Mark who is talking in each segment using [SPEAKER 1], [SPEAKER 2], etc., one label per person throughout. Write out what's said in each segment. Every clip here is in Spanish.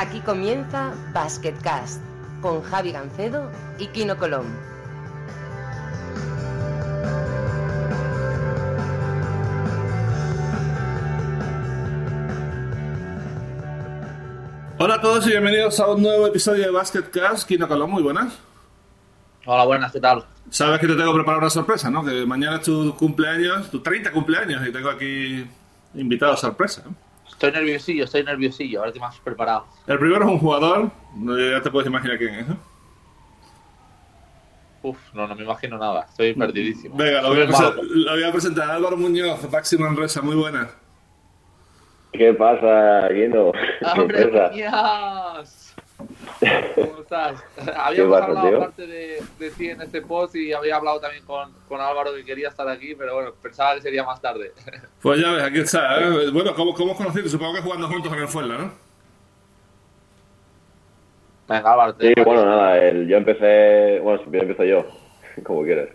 [SPEAKER 1] Aquí comienza Basketcast con Javi Gancedo y Kino Colón.
[SPEAKER 2] Hola a todos y bienvenidos a un nuevo episodio de Basketcast. Kino Colón, muy buenas.
[SPEAKER 3] Hola, buenas, ¿qué tal?
[SPEAKER 2] Sabes que te tengo preparada una sorpresa, ¿no? Que mañana es tu cumpleaños, tu 30 cumpleaños, y tengo aquí invitado sorpresa. ¿eh?
[SPEAKER 3] Estoy nerviosillo, estoy nerviosillo, a ver qué me has preparado.
[SPEAKER 2] El primero es un jugador, ya te puedes imaginar quién es. ¿eh?
[SPEAKER 3] Uf, no, no me imagino nada, estoy perdidísimo.
[SPEAKER 2] Venga, lo voy, a lo voy presentar. Álvaro Muñoz, Baxi Manresa, muy buenas.
[SPEAKER 4] ¿Qué pasa, Guindo?
[SPEAKER 3] ¿Cómo estás?
[SPEAKER 4] ¿Qué
[SPEAKER 3] Habíamos
[SPEAKER 4] pasa,
[SPEAKER 3] hablado
[SPEAKER 4] tío?
[SPEAKER 3] aparte de, de ti en este post y había hablado también con, con Álvaro que quería estar aquí, pero bueno, pensaba que sería más tarde.
[SPEAKER 2] Pues ya ves, aquí está. ¿eh? Bueno, ¿cómo, ¿cómo os conocido? Supongo que jugando juntos en el Fuenla, ¿no?
[SPEAKER 3] Venga, Álvaro, te
[SPEAKER 4] Sí, bueno, nada, el- yo empecé, bueno, si empiezo yo, como quieras.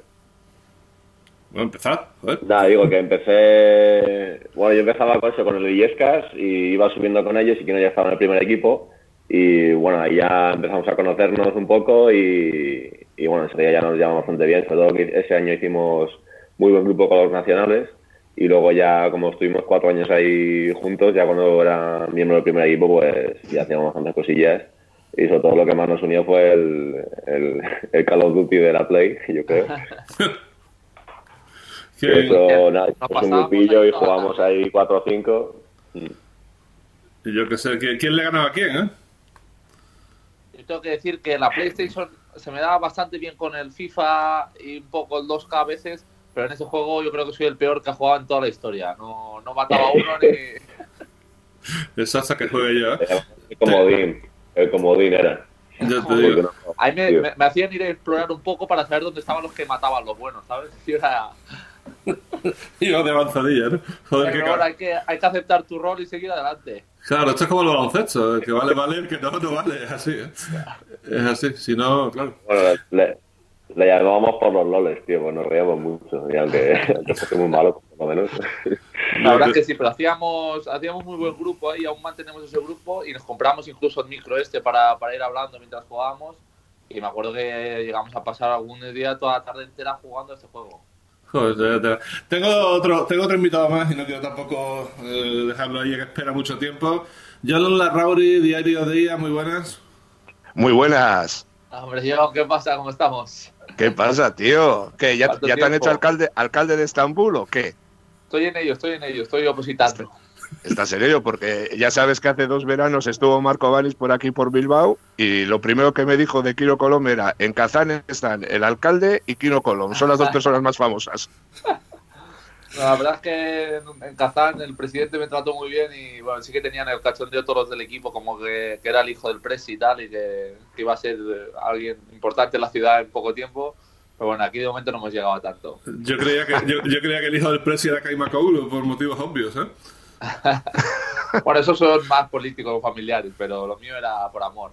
[SPEAKER 2] Bueno, empezar, joder.
[SPEAKER 4] Nada, digo que empecé, bueno, yo empezaba con eso, con el Illescas y iba subiendo con ellos y que no ya estaba en el primer equipo y bueno, ahí ya empezamos a conocernos un poco y, y bueno, ese día ya nos llevamos bastante bien, sobre todo que ese año hicimos muy buen grupo con los nacionales y luego ya como estuvimos cuatro años ahí juntos, ya cuando era miembro del primer equipo, pues ya hacíamos bastantes cosillas y sobre todo lo que más nos unió fue el, el, el Call of Duty de la Play, yo creo.
[SPEAKER 2] Que
[SPEAKER 4] Eso, nada, un grupillo y jugamos ahí 4 o 5.
[SPEAKER 2] y yo qué sé, ¿quién, quién le ganaba a quién, eh?
[SPEAKER 3] Yo tengo que decir que la PlayStation se me daba bastante bien con el FIFA y un poco el 2K a veces, pero en ese juego yo creo que soy el peor que ha jugado en toda la historia. No, no mataba a uno ni...
[SPEAKER 2] Eso hasta que juegue yo, ¿eh?
[SPEAKER 4] El comodín, el comodín era.
[SPEAKER 2] Ya te
[SPEAKER 4] Porque
[SPEAKER 2] digo.
[SPEAKER 4] no-
[SPEAKER 3] A mí me,
[SPEAKER 4] tío.
[SPEAKER 3] me- me hacían ir a explorar un poco para saber dónde estaban los que mataban los buenos, ¿sabes? Y era...
[SPEAKER 2] Iba de avanzadilla, ¿no? Joder,
[SPEAKER 3] Pero ahora hay que, hay que aceptar tu rol y seguir adelante.
[SPEAKER 2] Claro, esto es como el baloncesto, el que vale, vale, el que no, no vale, es así, ¿eh? Es así, si no, claro.
[SPEAKER 4] Bueno, le, le llamábamos por los loles, tío, pues nos reíamos mucho. Y aunque, aunque fuese muy malo, por lo menos.
[SPEAKER 3] La verdad que sí, pero hacíamos, hacíamos muy buen grupo ahí, aún mantenemos ese grupo y nos compramos incluso el micro este para, para ir hablando mientras jugábamos. Y me acuerdo que llegamos a pasar algún día toda la tarde entera jugando este juego.
[SPEAKER 2] Joder, tengo otro, tengo otro invitado más y no quiero tampoco eh, dejarlo ahí que espera mucho tiempo. John Larrauri, Diario de Día, muy buenas.
[SPEAKER 5] Muy buenas.
[SPEAKER 3] Hombre, yo, ¿qué pasa? ¿Cómo estamos?
[SPEAKER 5] ¿Qué pasa, tío? ¿Qué, ya,
[SPEAKER 3] ¿Cuánto
[SPEAKER 5] ya te han hecho alcalde, alcalde de Estambul o qué?
[SPEAKER 3] Estoy en ello, estoy en ello, estoy opositando.
[SPEAKER 5] ¿Estás en ello? Porque ya sabes que hace dos veranos estuvo Marco Vanis por aquí por Bilbao y lo primero que me dijo de Kino Colom era en Kazán están el alcalde y Kino Colom, son las dos personas más famosas.
[SPEAKER 3] La verdad es que en- Kazán el presidente me trató muy bien y bueno, sí que tenían el cachondeo todos los del equipo, como que, que era el hijo del presi y tal, y que, que iba a ser eh, alguien importante en la ciudad en poco tiempo. Pero bueno, aquí de momento no hemos llegado a tanto.
[SPEAKER 2] Yo creía que, yo, yo creía que el hijo del presi era Kaima Koulu por motivos obvios, ¿eh?
[SPEAKER 3] Bueno, esos son más políticos o familiares, pero lo mío era por amor.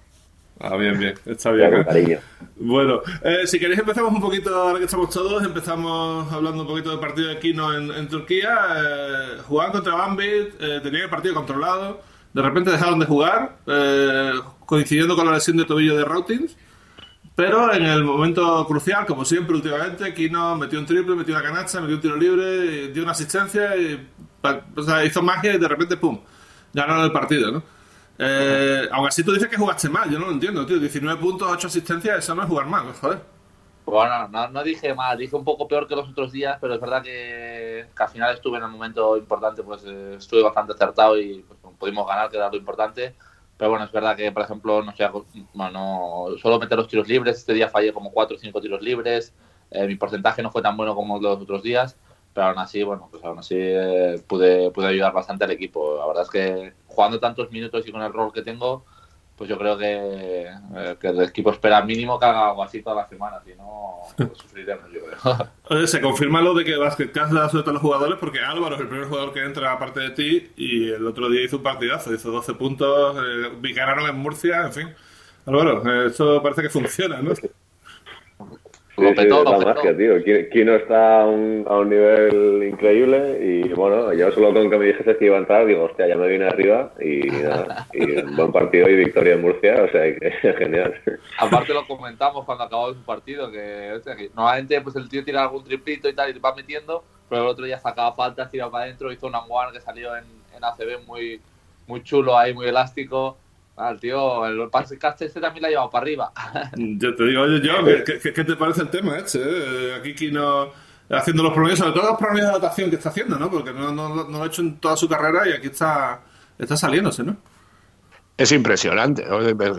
[SPEAKER 2] Ah, bien, bien, está bien.
[SPEAKER 4] con
[SPEAKER 2] ¿eh?
[SPEAKER 4] cariño.
[SPEAKER 2] Bueno, eh, si queréis empezamos un poquito, ahora que estamos todos, empezamos hablando un poquito del partido de Kino en, en Turquía. Eh, jugaban contra Bambit, eh, tenían el partido controlado, de repente dejaron de jugar, eh, coincidiendo con la lesión de tobillo de Routins. Pero en el momento crucial, como siempre últimamente, Kino metió un triple, metió una canasta, metió un tiro libre, dio una asistencia y o sea, hizo magia y de repente, ¡pum!, ganaron el partido, ¿no? Eh, aún así tú dices que jugaste mal, yo no lo entiendo, tío. 19 puntos, 8 asistencias, eso no es jugar mal, joder.
[SPEAKER 3] Bueno, no, no dije mal, dije un poco peor que los otros días, pero es verdad que, que al final estuve en el momento importante, pues eh, estuve bastante acertado y pues, pudimos ganar, que era lo importante. Pero bueno, es verdad que, por ejemplo, no sé, bueno, solo meter los tiros libres, este día fallé como 4 o 5 tiros libres, eh, mi porcentaje no fue tan bueno como los otros días, pero aún así, bueno, pues aún así eh, pude, pude ayudar bastante al equipo. La verdad es que jugando tantos minutos y con el rol que tengo, pues yo creo que, eh, que el equipo espera mínimo que haga algo así toda la semana, si no, pues sufriremos, yo creo.
[SPEAKER 2] Se confirma lo de que Basketcast le da suerte a los jugadores porque Álvaro es el primer jugador que entra aparte de ti y el otro día hizo un partidazo, hizo 12 puntos, eh, ganaron en Murcia, en fin. Álvaro, eh, esto parece que funciona, ¿no?
[SPEAKER 4] Sí, sí, la magia, tío. Kino está a un, a un nivel increíble y bueno, yo solo con que me dijese que iba a entrar, digo, hostia, ya me vine arriba y nada, y un buen partido y victoria en Murcia, o sea, que genial.
[SPEAKER 3] Aparte lo comentamos cuando acabó su partido, que, o sea, que normalmente pues el tío tira algún triplito y tal y te va metiendo, pero el otro día sacaba faltas, tiraba para adentro, hizo un one que salió en, en ACB muy, muy chulo ahí, muy elástico. Ah, el tío, el pase este también la ha llevado para arriba.
[SPEAKER 2] Yo te digo, oye, yo, ¿qué, qué, qué te parece el tema este? Eh? Aquí Kino haciendo los promedios, sobre todo los promedios de adaptación que está haciendo, ¿no? Porque no, no, no, lo ha hecho en toda su carrera y aquí está, está saliéndose, ¿no?
[SPEAKER 5] Es impresionante.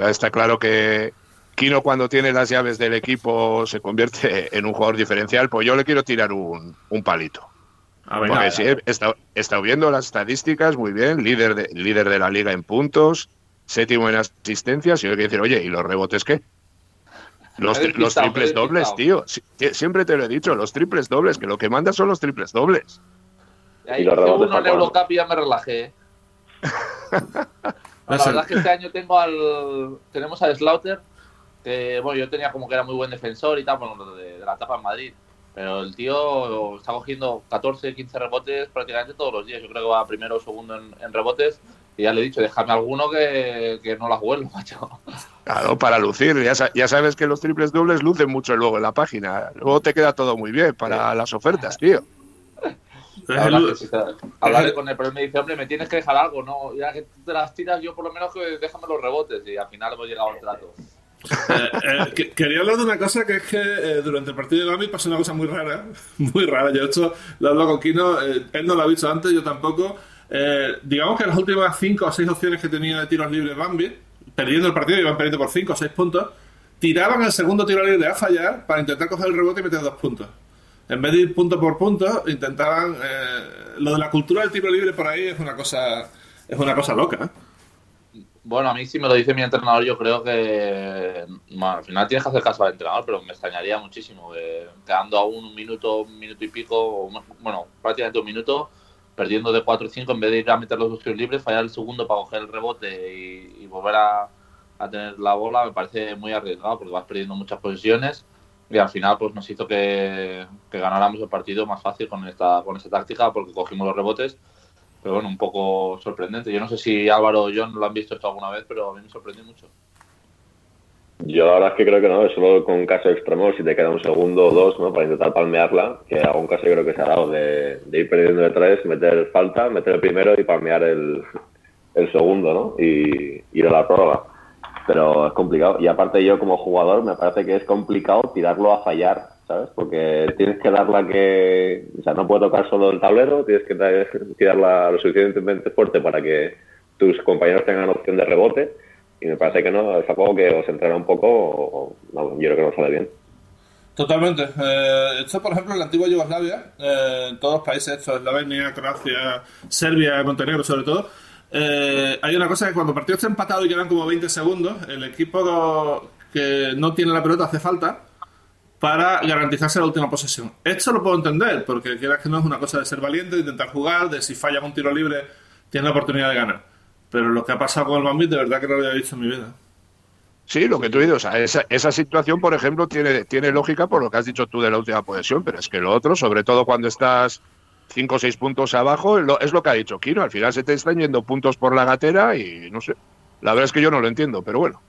[SPEAKER 5] Está claro que Kino cuando tiene las llaves del equipo se convierte en un jugador diferencial. Pues yo le quiero tirar un, un palito.
[SPEAKER 2] A
[SPEAKER 5] ver, Porque sí, he estado, he estado viendo las estadísticas muy bien, líder de, líder de la liga en puntos, séptimo en asistencias, y yo quiero decir, oye, ¿y los rebotes qué? Los, tri los triples dobles, tío. Siempre te lo he dicho, los triples dobles, que lo que manda son los triples dobles.
[SPEAKER 3] Y ahí y uno en Eurocup y ya me relajé. la verdad es que este año tengo al, tenemos al Slaughter, que bueno, yo tenía como que era muy buen defensor y tal, bueno, de, de la etapa en Madrid. Pero el tío está cogiendo 14, 15 rebotes prácticamente todos los días. Yo creo que va primero o segundo en, en rebotes y ya le he dicho, déjame alguno que, que no las vuelvo, macho.
[SPEAKER 5] Claro, para lucir. Ya, ya, sabes que los triples dobles lucen mucho luego en la página. Luego te queda todo muy bien para las ofertas, tío.
[SPEAKER 3] Hablaré con él, pero él me dice, hombre, me tienes que dejar algo, ¿no? Ya que te las tiras, yo por lo menos que déjame los rebotes. Y al final hemos llegado al trato.
[SPEAKER 2] Eh, eh, quería hablar de una cosa que es que eh, durante el partido de Gami pasó una cosa muy rara, muy rara. Yo hecho lo hablo con Kino, eh, él no lo ha visto antes, yo tampoco. Eh, digamos que las últimas 5 o 6 opciones que tenía de tiros libres Bambi, perdiendo el partido, iban perdiendo por 5 o 6 puntos, tiraban el segundo tiro libre a fallar para intentar coger el rebote y meter dos puntos. En vez de ir punto por punto, intentaban. Eh, lo de la cultura del tiro libre por ahí es una cosa, es una cosa loca. ¿eh?
[SPEAKER 3] Bueno, a mí si me lo dice mi entrenador, yo creo que bueno, al final tienes que hacer caso al entrenador, pero me extrañaría muchísimo. Eh, quedando a un minuto, un minuto y pico, bueno, prácticamente un minuto, perdiendo de 4 y 5, en vez de ir a meter los dos tiros libres, fallar el segundo para coger el rebote y, volver a, tener la bola, me parece muy arriesgado porque vas perdiendo muchas posiciones y al final pues nos hizo que, que ganáramos el partido más fácil con esta, con esta táctica porque cogimos los rebotes. Pero bueno, un poco sorprendente. Yo no sé si Álvaro o John lo han visto esto alguna vez, pero a mí me sorprendió mucho.
[SPEAKER 4] Yo la verdad es que creo que no, es solo con un caso extremo, si te queda un segundo o dos, ¿no? Para intentar palmearla, que algún caso creo que se ha dado de, de, ir perdiendo de tres, meter falta, meter el primero y palmear el, el segundo, ¿no? Y ir a la prórroga. Pero es complicado. Y aparte yo como jugador me parece que es complicado tirarlo a fallar, ¿sabes? Porque tienes que darla que... O sea, no puede tocar solo el tablero, tienes que tirarla lo suficientemente fuerte para que tus compañeros tengan opción de rebote y me parece que no, es algo que os entrena un poco, o, yo creo que no sale bien.
[SPEAKER 2] Totalmente. Eh, esto, por ejemplo, en la antigua Yugoslavia, eh, en todos los países, esto, Eslovenia, Croacia, Serbia, Montenegro sobre todo, eh, hay una cosa que cuando el partido está empatado y quedan como 20 segundos, el equipo que no tiene la pelota hace falta para garantizarse la última posesión. Esto lo puedo entender, porque quieras que no es una cosa de ser valiente, de intentar jugar, de si falla un tiro libre, tienes la oportunidad de ganar. Pero lo que ha pasado con el Bambit, de verdad que no lo había visto en mi vida.
[SPEAKER 5] Sí, lo que tú dices, o sea, esa, esa, situación, por ejemplo, tiene, tiene lógica por lo que has dicho tú de la última posesión, pero es que lo otro, sobre todo cuando estás cinco o seis puntos abajo, es lo que ha dicho Kino, al final se te están yendo puntos por la gatera y no sé, la verdad es que yo no lo entiendo, pero bueno.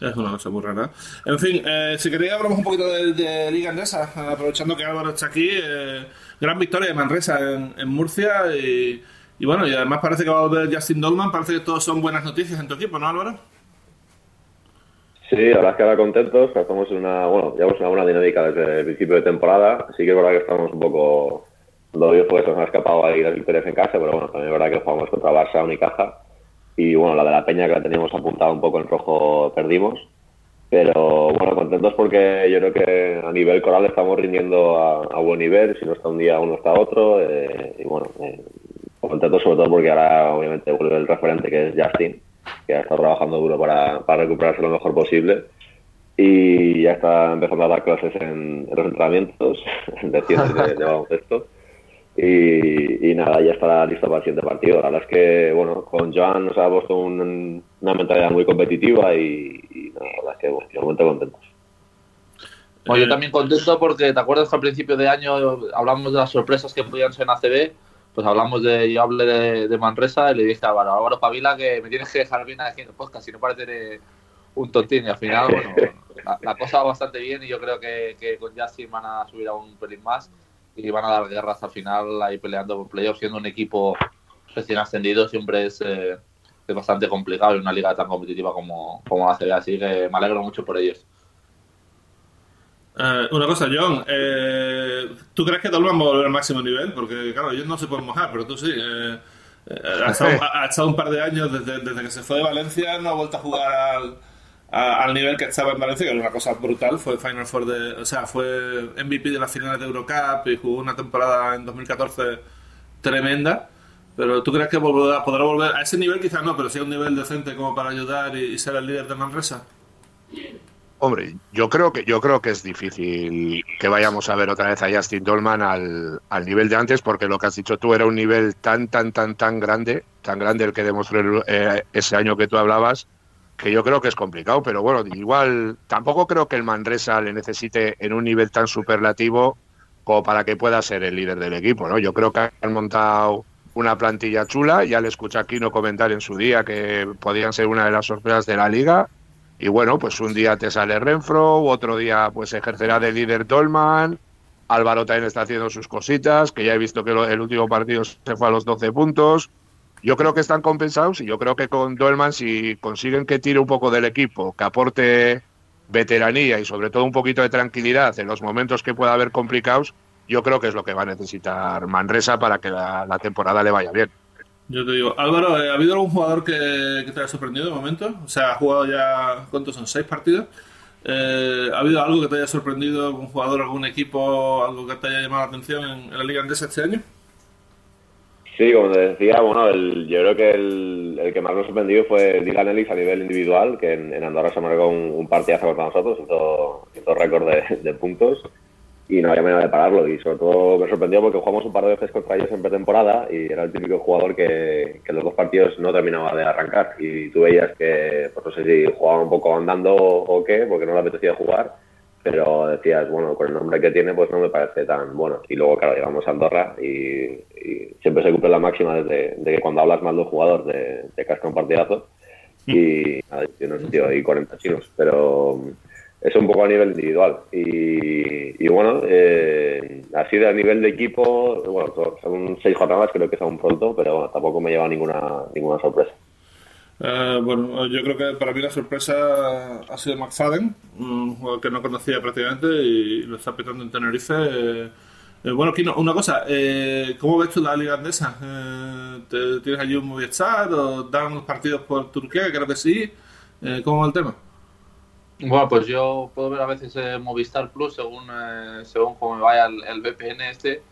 [SPEAKER 2] Es una cosa muy rara. En fin, eh, si queréis hablamos un poquito de, de Liga Andesa, aprovechando que Álvaro está aquí. Eh, gran victoria de Manresa en, en Murcia y y bueno, y además parece que va a volver Justin Dolman, parece que todos son buenas noticias en tu equipo, ¿no, Álvaro?
[SPEAKER 4] Sí, la verdad es que ahora contentos, estamos en una, bueno, llevamos una buena dinámica desde el principio de temporada. Sí que es verdad que estamos un poco doloridos porque se nos ha escapado ahí las victorias en casa, pero bueno, también es verdad que jugamos contra Barça, Unicaja. Y bueno, la de la Peña que la teníamos apuntada un poco en rojo perdimos. Pero bueno, contentos porque yo creo que a nivel coral estamos rindiendo a, a buen nivel, si no está un día uno está otro. Eh, y bueno, eh, contentos sobre todo porque ahora obviamente vuelve el referente que es Justin, que ha estado trabajando duro para, para recuperarse lo mejor posible y ya está empezando a dar clases en, en los entrenamientos de de, de baloncesto. Y, y, nada, ya estará listo para el siguiente partido. La verdad es que, bueno, con Joan nos ha puesto un, una mentalidad muy competitiva y, y nada, la verdad es que, bueno, de momento contentos.
[SPEAKER 3] Bueno, yo
[SPEAKER 2] Eh,
[SPEAKER 3] también contento porque te acuerdas que al principio de año hablamos de las sorpresas que podían ser en ACB. Pues hablamos de, yo hablé de, Manresa y le dije a Álvaro, Álvaro Pavila que me tienes que dejar bien el podcast, si no parece un tontín. Y al final, bueno, la, cosa va bastante bien y yo creo que, que con Justin van a subir a un pelín más y van a dar guerra hasta el final ahí peleando por playoffs, siendo un equipo recién ascendido siempre es, eh, es bastante complicado en una liga tan competitiva como, como la CB, así que me alegro mucho por ellos.
[SPEAKER 2] Eh, una cosa, John, eh, ¿tú crees que Dolman va a volver al máximo nivel? Porque, claro, ellos no se pueden mojar, pero tú sí. Eh, eh, ha, estado, ha- estado un par de años desde, desde que se fue de Valencia, no ha vuelto a jugar al, a- al nivel que estaba en Valencia, que era una cosa brutal. Fue Final Four de. O sea, fue MVP de las finales de Eurocup y jugó una temporada en 2014 tremenda. Pero ¿tú crees que volverá- podrá volver a ese nivel? Quizás no, pero sí a un nivel decente como para ayudar y, y ser el líder de Manresa.
[SPEAKER 5] Hombre, yo creo que yo creo que es difícil que vayamos a ver otra vez a Justin Dolman al, al nivel de antes, porque lo que has dicho tú era un nivel tan, tan, tan, tan grande, tan grande el que demostró eh, ese año que tú hablabas, que yo creo que es complicado. Pero bueno, igual tampoco creo que el Manresa le necesite en un nivel tan superlativo como para que pueda ser el líder del equipo, ¿no? Yo creo que han montado una plantilla chula, ya le escuché a Kino comentar en su día que podían ser una de las sorpresas de la liga. Y bueno, pues un día te sale Renfro, otro día pues ejercerá de líder Dolman. Álvaro también está haciendo sus cositas, que ya he visto que el último partido se fue a los 12 puntos. Yo creo que están compensados y yo creo que con Dolman, si consiguen que tire un poco del equipo, que aporte veteranía y sobre todo un poquito de tranquilidad en los momentos que pueda haber complicados, yo creo que es lo que va a necesitar Manresa para que la, la temporada le vaya bien.
[SPEAKER 2] Yo te digo, Álvaro, ¿eh, ¿ha habido algún jugador que, te haya sorprendido de momento? O sea, ha jugado ya, ¿cuántos son? ¿Seis partidos? Eh, ¿Ha habido algo que te haya sorprendido, algún jugador, algún equipo, algo que te haya llamado la atención en, la Liga Andesa este año?
[SPEAKER 4] Sí, como te decía, bueno, yo creo que el, que más nos sorprendió fue Dylan Ellis a nivel individual, que en, Andorra se marcó un, un partidazo contra nosotros, hizo, hizo récord de puntos y no había manera de pararlo. Y sobre todo me sorprendió porque jugamos un par de veces contra ellos en pretemporada y era el típico jugador que, que en los dos partidos no terminaba de arrancar. Y tú veías que, pues no sé si jugaba un poco andando o qué, porque no le apetecía jugar, pero decías, bueno, con el nombre que tiene, pues no me parece tan bueno. Y luego, claro, llegamos a Andorra y, y siempre se cumple la máxima de, de que cuando hablas mal de un jugador te, te casca un partidazo. Y nada, tiene un sentido ahí 40 chinos, pero eso un poco a nivel individual. Y, y bueno, eh, así de a nivel de equipo, bueno, son seis jornadas, creo que es aún pronto, pero bueno, tampoco me lleva ninguna, ninguna sorpresa.
[SPEAKER 2] Eh, bueno, yo creo que para mí la sorpresa ha sido McFadden, un jugador que no conocía prácticamente y lo está petando en Tenerife. Eh, eh, bueno, Kino, una cosa, eh, ¿cómo ves tú la Liga Andesa? Eh, ¿te- ¿Tienes allí un Movistar o dan los partidos por Turquía? Creo que sí. ¿Cómo va el tema?
[SPEAKER 3] Bueno, pues yo puedo ver a veces eh, Movistar Plus según eh, según cómo me vaya el, VPN este.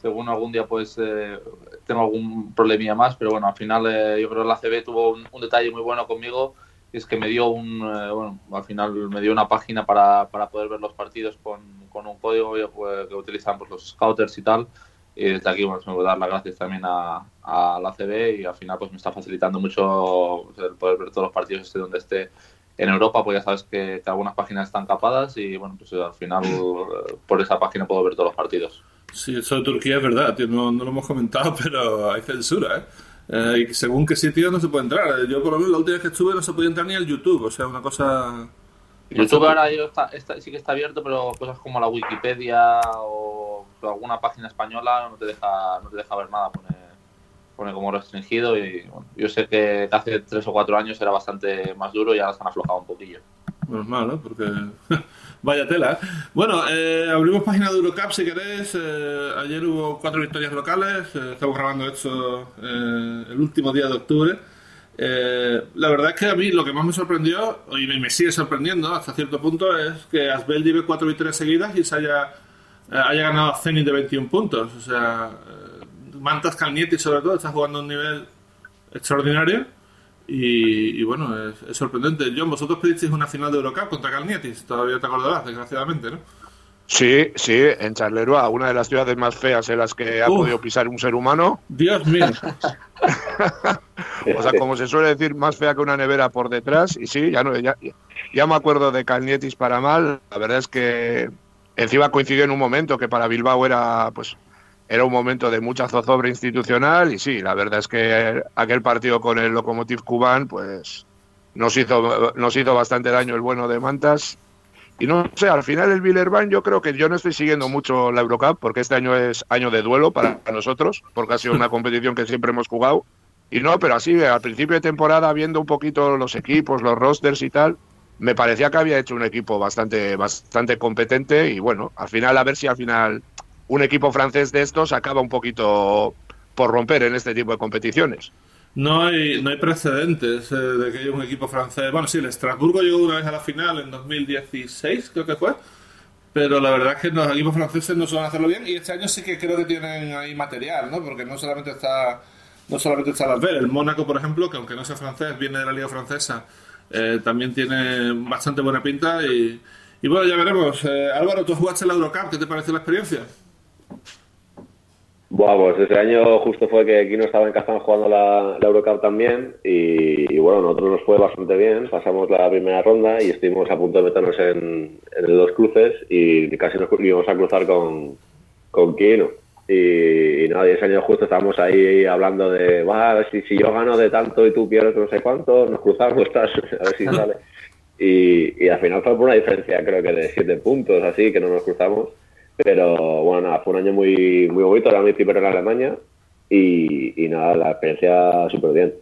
[SPEAKER 3] Según algún día pues eh, tengo algún problemilla más, pero bueno, al final eh, yo creo que la CB tuvo un, detalle muy bueno conmigo y es que me dio un, eh, bueno, al final me dio una página para, para poder ver los partidos con, con un código pues, que utilizan pues, los scouters y tal. Y desde aquí bueno, me voy a dar las gracias también a, a la CB y al final pues me está facilitando mucho pues, el poder ver todos los partidos esté donde esté en Europa, pues ya sabes que, que algunas páginas están capadas y bueno, pues al final eh, por esa página puedo ver todos los partidos.
[SPEAKER 2] Sí, eso de Turquía es verdad, tío, no, no lo hemos comentado, pero hay censura, ¿eh? Eh, y según qué sitio no se puede entrar. Yo por lo menos la última vez que estuve no se podía entrar ni al YouTube, o sea, una cosa...
[SPEAKER 3] YouTube ahora está, está- sí que está abierto, pero cosas como la Wikipedia o alguna página española no te deja, no te deja ver nada, pone, pone como restringido y bueno, yo sé que hace tres o cuatro años era bastante más duro y ahora se han aflojado un poquillo.
[SPEAKER 2] Menos mal, ¿no? Porque vaya tela. ¿eh? Bueno, eh, abrimos página de Eurocup si queréis. Eh, ayer hubo cuatro victorias locales. eh, estamos grabando esto eh, el último día de octubre. Eh, la verdad es que a mí lo que más me sorprendió, y me, sigue sorprendiendo hasta cierto punto, es que Asbel lleve cuatro victorias seguidas y se haya, haya ganado a Zenit de 21 puntos. O sea, Mantas Calnietti sobre todo está jugando a un nivel extraordinario. Y, y bueno, es, es sorprendente. John, vosotros pedisteis una final de Eurocup contra Calnietis, todavía te acordarás, desgraciadamente, ¿no?
[SPEAKER 5] Sí, sí, en Charleroi, una de las ciudades más feas en las que ha
[SPEAKER 2] Uf.
[SPEAKER 5] podido pisar un ser humano.
[SPEAKER 2] Dios mío.
[SPEAKER 5] O sea, como se suele decir, más fea que una nevera por detrás. Y sí, ya, no, ya, ya me acuerdo de Calnietis para mal. La verdad es que encima coincidió en un momento que para Bilbao era pues era un momento de mucha zozobra institucional y sí, la verdad es que aquel partido con el Lokomotiv Cubán pues nos hizo, nos hizo bastante daño el bueno de Mantas. Y no sé, al final el Villerban yo creo que yo no estoy siguiendo mucho la Eurocup porque este año es año de duelo para nosotros, porque ha sido una competición que siempre hemos jugado. Y no, pero así, al principio de temporada, viendo un poquito los equipos, los rosters y tal, me parecía que había hecho un equipo bastante, bastante competente y bueno, al final a ver si al final un equipo francés de estos acaba un poquito por romper en este tipo de competiciones.
[SPEAKER 2] No hay, no hay precedentes eh, de que haya un equipo francés. Bueno, sí, el Estrasburgo llegó una vez a la final en 2016, creo que fue. Pero la verdad es que los equipos franceses no suelen hacerlo bien. Y este año sí que creo que tienen ahí material, ¿no? Porque no solamente está no solamente está las. El Mónaco, por ejemplo, que aunque no sea francés, viene de la liga francesa, eh, también tiene bastante buena pinta. Y, y bueno, ya veremos. Eh, Álvaro, tú jugaste la Eurocup, ¿qué te pareció la experiencia?
[SPEAKER 4] Buah, pues ese año justo fue que Kino estaba en Kazán jugando la, Eurocup también y, bueno, nosotros nos fue bastante bien, pasamos la primera ronda y estuvimos a punto de meternos en, en los cruces y casi nos íbamos a cruzar con, con Kino. Y, nada, y ese año justo estábamos ahí hablando de, va, si, si yo gano de tanto y tú pierdes no sé cuánto, nos cruzamos, a ver si sale. Y, y al final fue por una diferencia creo que de siete puntos, así, que no nos cruzamos. Pero bueno, nada, fue un año muy, muy bonito, era mi primero en Alemania y, nada, la experiencia súper bien.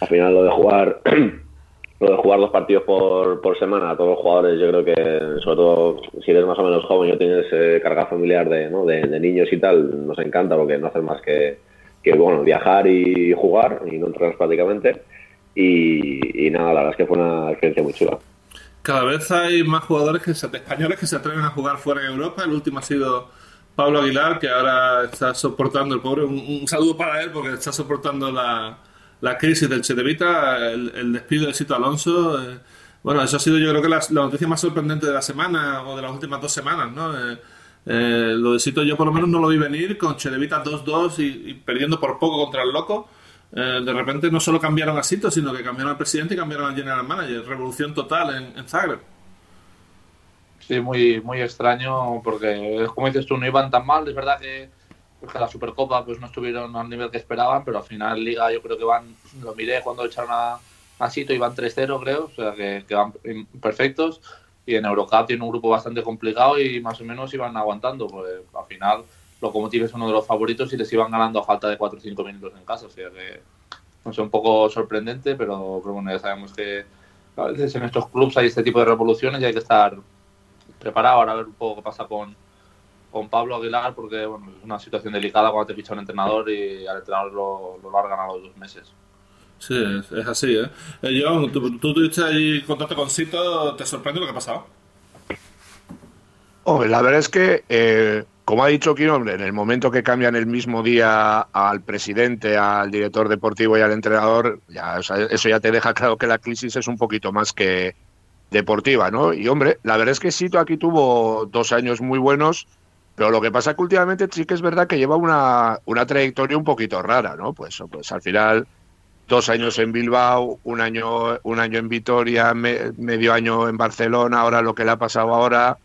[SPEAKER 4] Al final lo de jugar lo de jugar dos partidos por, por semana a todos los jugadores, yo creo que sobre todo si eres más o menos joven y tienes eh, carga familiar de, ¿no? de, niños y tal, nos encanta porque no hacen más que, que bueno, viajar y jugar y no entrenar prácticamente. Y, y, nada, la verdad es que fue una experiencia muy chula
[SPEAKER 2] cada vez hay más jugadores que españoles que se atreven a jugar fuera de Europa. El último ha sido Pablo Aguilar, que ahora está soportando, el pobre, un, saludo para él porque está soportando la, la crisis del Chedevita, el, despido de Sito Alonso. Eh, bueno, eso ha sido yo creo que la, noticia más sorprendente de la semana o de las últimas dos semanas, ¿no? Eh, eh, lo de Sito yo por lo menos no lo vi venir con Chedevita 2-2 y, y, perdiendo por poco contra el Loco. Eh, de repente no solo cambiaron a Sito, sino que cambiaron al presidente y cambiaron al general manager. Revolución total en, Zagreb.
[SPEAKER 3] Sí, muy, muy extraño porque, como dices tú, no iban tan mal. Es verdad que, pues, la Supercopa pues no estuvieron al nivel que esperaban, pero al final Liga yo creo que van, lo miré cuando echaron a, a Sito, iban 3-0 creo, o sea que, que van perfectos. Y en Eurocup tiene un grupo bastante complicado y más o menos iban aguantando, pues al final Locomotive es uno de los favoritos y les iban ganando a falta de 4 o 5 minutos en casa. O sea que no sé, un poco sorprendente, pero, bueno, ya sabemos que a veces en estos clubes hay este tipo de revoluciones y hay que estar preparado. Ahora a ver un poco qué pasa con, con Pablo Aguilar, porque bueno, es una situación delicada cuando te ficha un entrenador y al entrenador lo, lo largan a los dos meses.
[SPEAKER 2] Sí, es, así, ¿eh? eh John, tú, tú tuviste ahí contacto con Cito, ¿te sorprende lo que ha pasado?
[SPEAKER 5] Hombre, la verdad es que eh, como ha dicho Kino, en el momento que cambian el mismo día al presidente, al director deportivo y al entrenador, ya, eso ya te deja claro que la crisis es un poquito más que deportiva, ¿no? Y hombre, la verdad es que Sito aquí tuvo dos años muy buenos, pero lo que pasa es que últimamente sí que es verdad que lleva una, una trayectoria un poquito rara, ¿no? Pues, pues al final dos años en Bilbao, un año, un año en Vitoria, medio año en Barcelona, ahora lo que le ha pasado ahora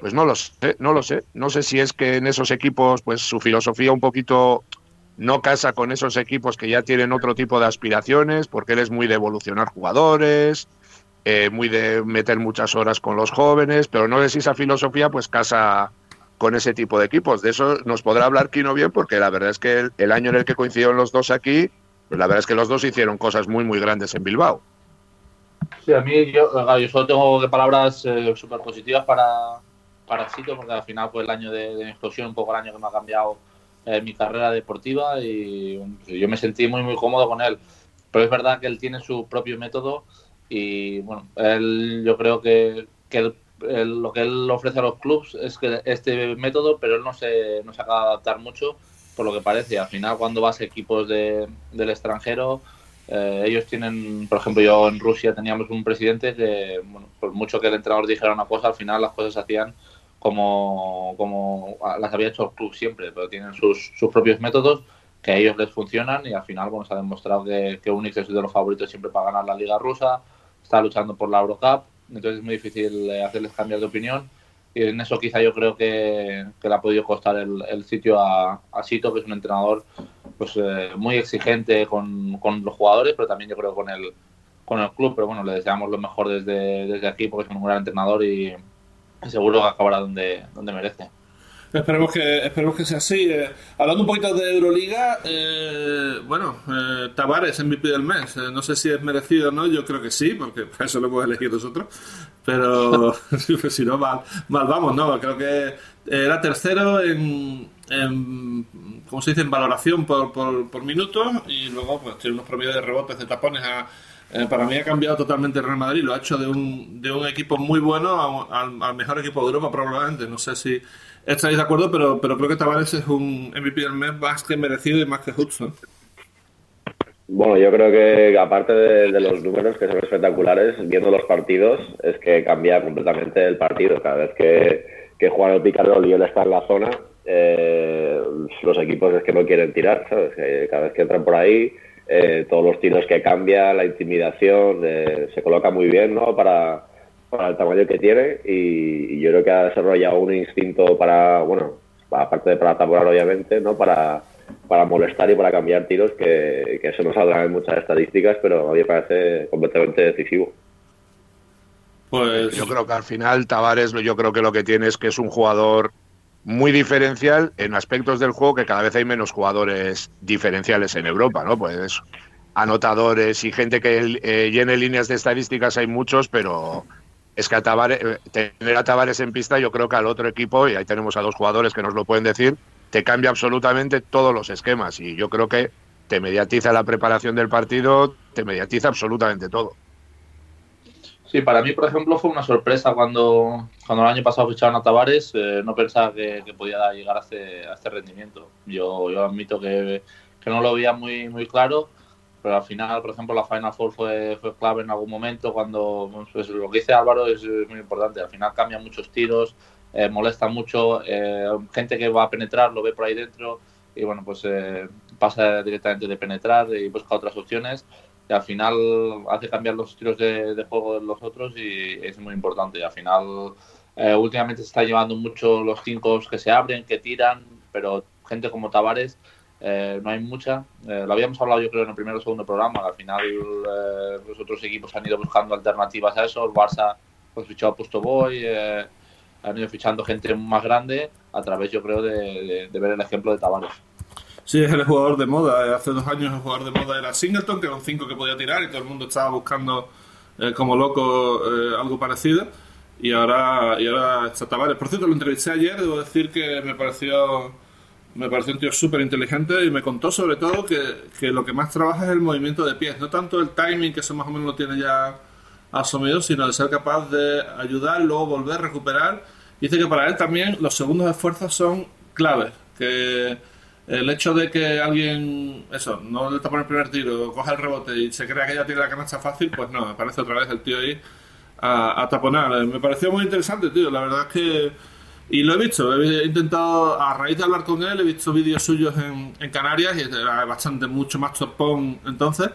[SPEAKER 5] pues no lo sé, no lo sé. No sé si es que en esos equipos, pues su filosofía un poquito no casa con esos equipos que ya tienen otro tipo de aspiraciones, porque él es muy de evolucionar jugadores, eh, muy de meter muchas horas con los jóvenes, pero no sé si esa filosofía pues casa con ese tipo de equipos. De eso nos podrá hablar Kino bien, porque la verdad es que el, año en el que coincidieron los dos aquí, pues la verdad es que los dos hicieron cosas muy, muy grandes en Bilbao.
[SPEAKER 3] Sí, a mí yo, yo solo tengo palabras eh, súper positivas para, parasito porque al final fue el año de, explosión, un poco el año que me ha cambiado eh, mi carrera deportiva y yo me sentí muy muy cómodo con él. Pero es verdad que él tiene su propio método y bueno, él yo creo que, que lo que él ofrece a los clubes es que este método, pero él no se, no se acaba de adaptar mucho por lo que parece. Al final cuando vas a equipos de, del extranjero, eh, ellos tienen, por ejemplo, yo en Rusia teníamos un presidente que, por mucho que el entrenador dijera una cosa, al final las cosas se hacían como, como las había hecho el club siempre, pero tienen sus, sus propios métodos que a ellos les funcionan y al final bueno, se ha demostrado que, que Unix es de los favoritos siempre para ganar la Liga Rusa, está luchando por la Eurocup, entonces es muy difícil eh, hacerles cambiar de opinión y en eso quizá yo creo que, que le ha podido costar el, el sitio a, a, Sito, que es un entrenador pues eh, muy exigente con, con, los jugadores, pero también yo creo con el, con el club, pero bueno, le deseamos lo mejor desde, desde aquí porque es un gran entrenador y seguro acabará donde, donde merece.
[SPEAKER 2] Esperemos que, esperemos que sea así. Eh, hablando un poquito de Euroliga, eh, bueno, eh, Tavares MVP del mes. Eh, no sé si es merecido o no, yo creo que sí, porque eso lo hemos elegido nosotros. Pero pues si no, mal, mal vamos, ¿no? Creo que era tercero en, en ¿cómo se dice?, en valoración por, por, por minutos y luego pues tiene unos promedios de rebotes, de tapones a eh, para mí ha cambiado totalmente el Real Madrid, lo ha hecho de un, de un equipo muy bueno al, mejor equipo de Europa probablemente. No sé si estáis de acuerdo, pero, pero creo que Tavares es un MVP del mes más que merecido y más que justo.
[SPEAKER 4] Bueno, yo creo que aparte de, de, los números que son espectaculares, viendo los partidos, es que cambia completamente el partido. Cada vez que, que Juan el Picarol y él está en la zona, eh, los equipos es que no quieren tirar, ¿sabes? Cada vez que entran por ahí, eh, todos los tiros que cambia, la intimidación, eh, se coloca muy bien ¿no? para, para el tamaño que tiene y, y, yo creo que ha desarrollado un instinto para, bueno, aparte de para taponar obviamente, ¿no? para, para molestar y para cambiar tiros que, que eso no saldrá en muchas estadísticas, pero a mí me parece completamente decisivo.
[SPEAKER 5] Pues yo creo que al final Tavares, yo creo que lo que tiene es que es un jugador muy diferencial en aspectos del juego que cada vez hay menos jugadores diferenciales en Europa, ¿no? Pues anotadores y gente que eh, llene líneas de estadísticas hay muchos, pero es que a eh, tener a Tavares en pista yo creo que al otro equipo, y ahí tenemos a dos jugadores que nos lo pueden decir, te cambia absolutamente todos los esquemas y yo creo que te mediatiza la preparación del partido, te mediatiza absolutamente todo.
[SPEAKER 3] Sí, para mí, por ejemplo, fue una sorpresa cuando, cuando el año pasado ficharon a Tavares. Eh, no pensaba que, podía llegar a este, a este rendimiento. Yo, yo admito que, que, no lo veía muy, muy claro, pero al final, por ejemplo, la Final Four fue, fue clave en algún momento. Cuando pues, lo que dice Álvaro es, muy importante. Al final cambia muchos tiros, eh, molesta mucho. Eh, gente que va a penetrar lo ve por ahí dentro y bueno, pues eh, pasa directamente de penetrar y busca otras opciones que al final hace cambiar los estilos de, juego de los otros y es muy importante. Y al final, eh, últimamente se está llevando mucho los cinco que se abren, que tiran, pero gente como Tavares eh, no hay mucha. Eh, lo habíamos hablado yo creo en el primer o segundo programa, al final eh, los otros equipos han ido buscando alternativas a eso, el Barça pues fichó a Pusto Boy, han ido fichando gente más grande a través yo creo de, de ver el ejemplo de Tavares.
[SPEAKER 2] Sí, es el jugador de moda. Hace dos años el jugador de moda era Singleton, que era un 5 que podía tirar y todo el mundo estaba buscando eh, como loco eh, algo parecido. Y ahora, y ahora está Tavares. Por cierto, lo entrevisté ayer, debo decir que me pareció, me pareció un tío súper inteligente y me contó sobre todo que, que, lo que más trabaja es el movimiento de pies, no tanto el timing, que eso más o menos lo tiene ya asumido, sino de ser capaz de ayudar, luego volver, recuperar. Dice que para él también los segundos esfuerzos son claves, que el hecho de que alguien, eso, no le tapa el primer tiro, coja el rebote y se crea que ya tiene la canasta fácil, pues no, me parece otra vez el tío ahí a, taponar. Me pareció muy interesante, tío, la verdad es que... Y lo he visto, he intentado, a raíz de hablar con él, he visto vídeos suyos en, Canarias y era bastante, mucho más topón entonces.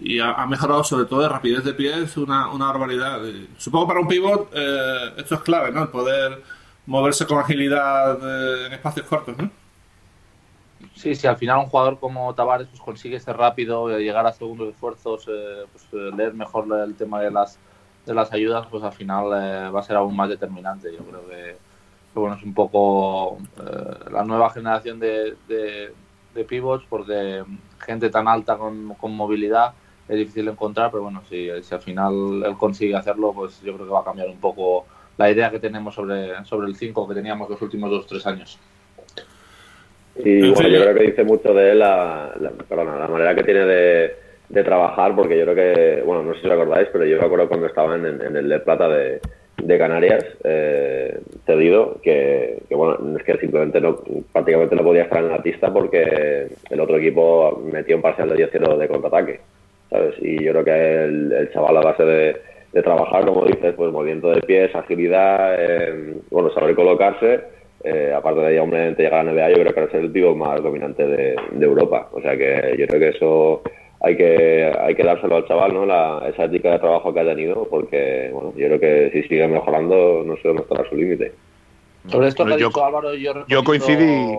[SPEAKER 2] Y ha, mejorado sobre todo de rapidez de pies, una, una barbaridad. Y supongo para un pivot eh, esto es clave, ¿no? El poder moverse con agilidad eh, en espacios cortos, ¿no?
[SPEAKER 3] Sí, sí, al final un jugador como Tavares pues, consigue ser rápido, llegar a segundos esfuerzos, eh, pues, leer mejor el tema de las, de las ayudas, pues al final eh, va a ser aún más determinante. Yo creo que, que bueno, es un poco eh, la nueva generación de, de, de, pivots, porque gente tan alta con, con, movilidad es difícil encontrar, pero bueno, si, si al final él consigue hacerlo, pues yo creo que va a cambiar un poco la idea que tenemos sobre, sobre el 5 que teníamos los últimos 2-3 años.
[SPEAKER 4] Y bueno, yo creo que dice mucho de él la, la, perdona, la manera que tiene de, de, trabajar, porque yo creo que, bueno, no sé si os acordáis, pero yo me acuerdo cuando estaba en, en el de Plata de, de Canarias, eh, cedido, que, que, bueno, es que simplemente no, prácticamente no podía estar en la pista porque el otro equipo metió un parcial de 10-0 de contraataque, ¿sabes? Y yo creo que el, el chaval a base de, de, trabajar, como dices, pues movimiento de pies, agilidad, eh, bueno, saber colocarse, eh, aparte de ya hombre llegar a la NBA, yo creo que es el pivo más dominante de, Europa. O sea que yo creo que eso hay que hay que dárselo al chaval, ¿no? La, esa ética de trabajo que ha tenido, porque bueno, yo creo que si sigue mejorando, no sé dónde estará su límite.
[SPEAKER 3] Sobre esto que ha dicho Álvaro, yo,
[SPEAKER 5] yo coincidí.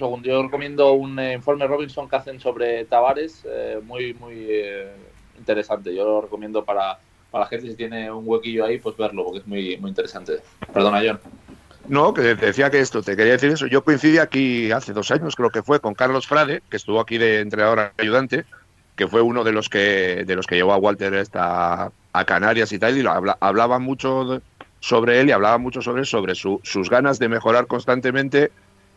[SPEAKER 3] Un yo recomiendo un eh, informe Robinson que hacen sobre Tavares, eh, muy, muy interesante. Yo lo recomiendo para, para la gente, si tiene un huequillo ahí, pues verlo, porque es muy, muy interesante. Perdona, John.
[SPEAKER 5] No, que decía que esto, te quería decir eso. Yo coincidí aquí hace dos años, creo que fue, con Carlos Frade, que estuvo aquí de entrenador ayudante, que fue uno de los que de los que llevó a Walter esta, a Canarias y tal, y lo hablaba mucho sobre él y hablaba mucho sobre sobre sus ganas de mejorar constantemente.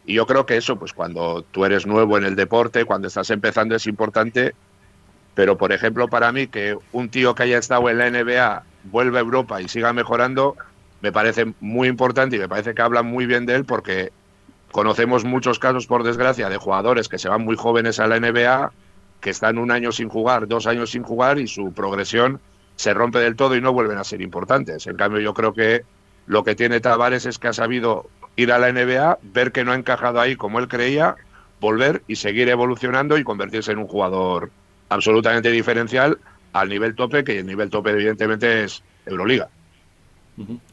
[SPEAKER 5] Y yo creo que eso, pues cuando tú eres nuevo en el deporte, cuando estás empezando, es importante. Pero, por ejemplo, para mí, que un tío que haya estado en la NBA vuelva a Europa y siga mejorando, me parece muy importante y me parece que hablan muy bien de él porque conocemos muchos casos, por desgracia, de jugadores que se van muy jóvenes a la NBA, que están un año sin jugar, dos años sin jugar y su progresión se rompe del todo y no vuelven a ser importantes. En cambio, yo creo que lo que tiene Tavares es que ha sabido ir a la NBA, ver que no ha encajado ahí como él creía, volver y seguir evolucionando y convertirse en un jugador absolutamente diferencial al nivel tope, que el nivel tope evidentemente es Euroliga.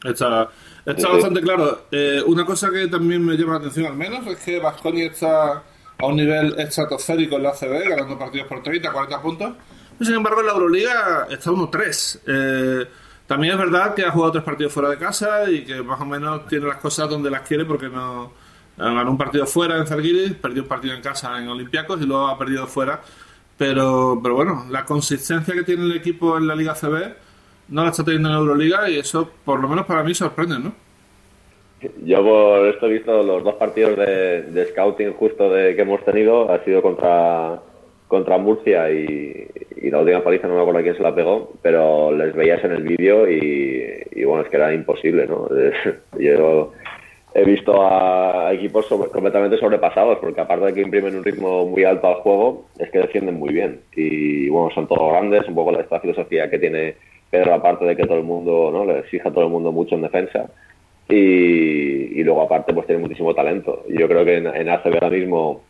[SPEAKER 2] Está, está bastante claro. Eh, una cosa que también me llama la atención al menos es que Vasconi está a un nivel estratosférico en la CB, ganando partidos por 30, 40 puntos. sin embargo, en la Euroliga está 1-3. Eh, también es verdad que ha jugado tres partidos fuera de casa y que más o menos tiene las cosas donde las quiere porque no ganó un partido fuera en Zalgiris, perdió un partido en casa en Olympiacos y luego ha perdido fuera. Pero, pero bueno, la consistencia que tiene el equipo en la Liga CB no la está teniendo en Euroliga y eso, por lo menos para mí, sorprende, ¿no?
[SPEAKER 4] Yo por esto he visto los dos partidos de, scouting justo de que hemos tenido, ha sido contra, contra Murcia y, la última paliza no me acuerdo quién se la pegó, pero les veías en el vídeo y, bueno, es que era imposible, ¿no? Yo he visto a equipos completamente sobrepasados, porque aparte de que imprimen un ritmo muy alto al juego, es que defienden muy bien. Y bueno, son todos grandes, un poco esta filosofía que tiene pero aparte de que todo el mundo, ¿no? Le exige a todo el mundo mucho en defensa. Y, luego aparte pues tiene muchísimo talento. Yo creo que en, en ahora mismo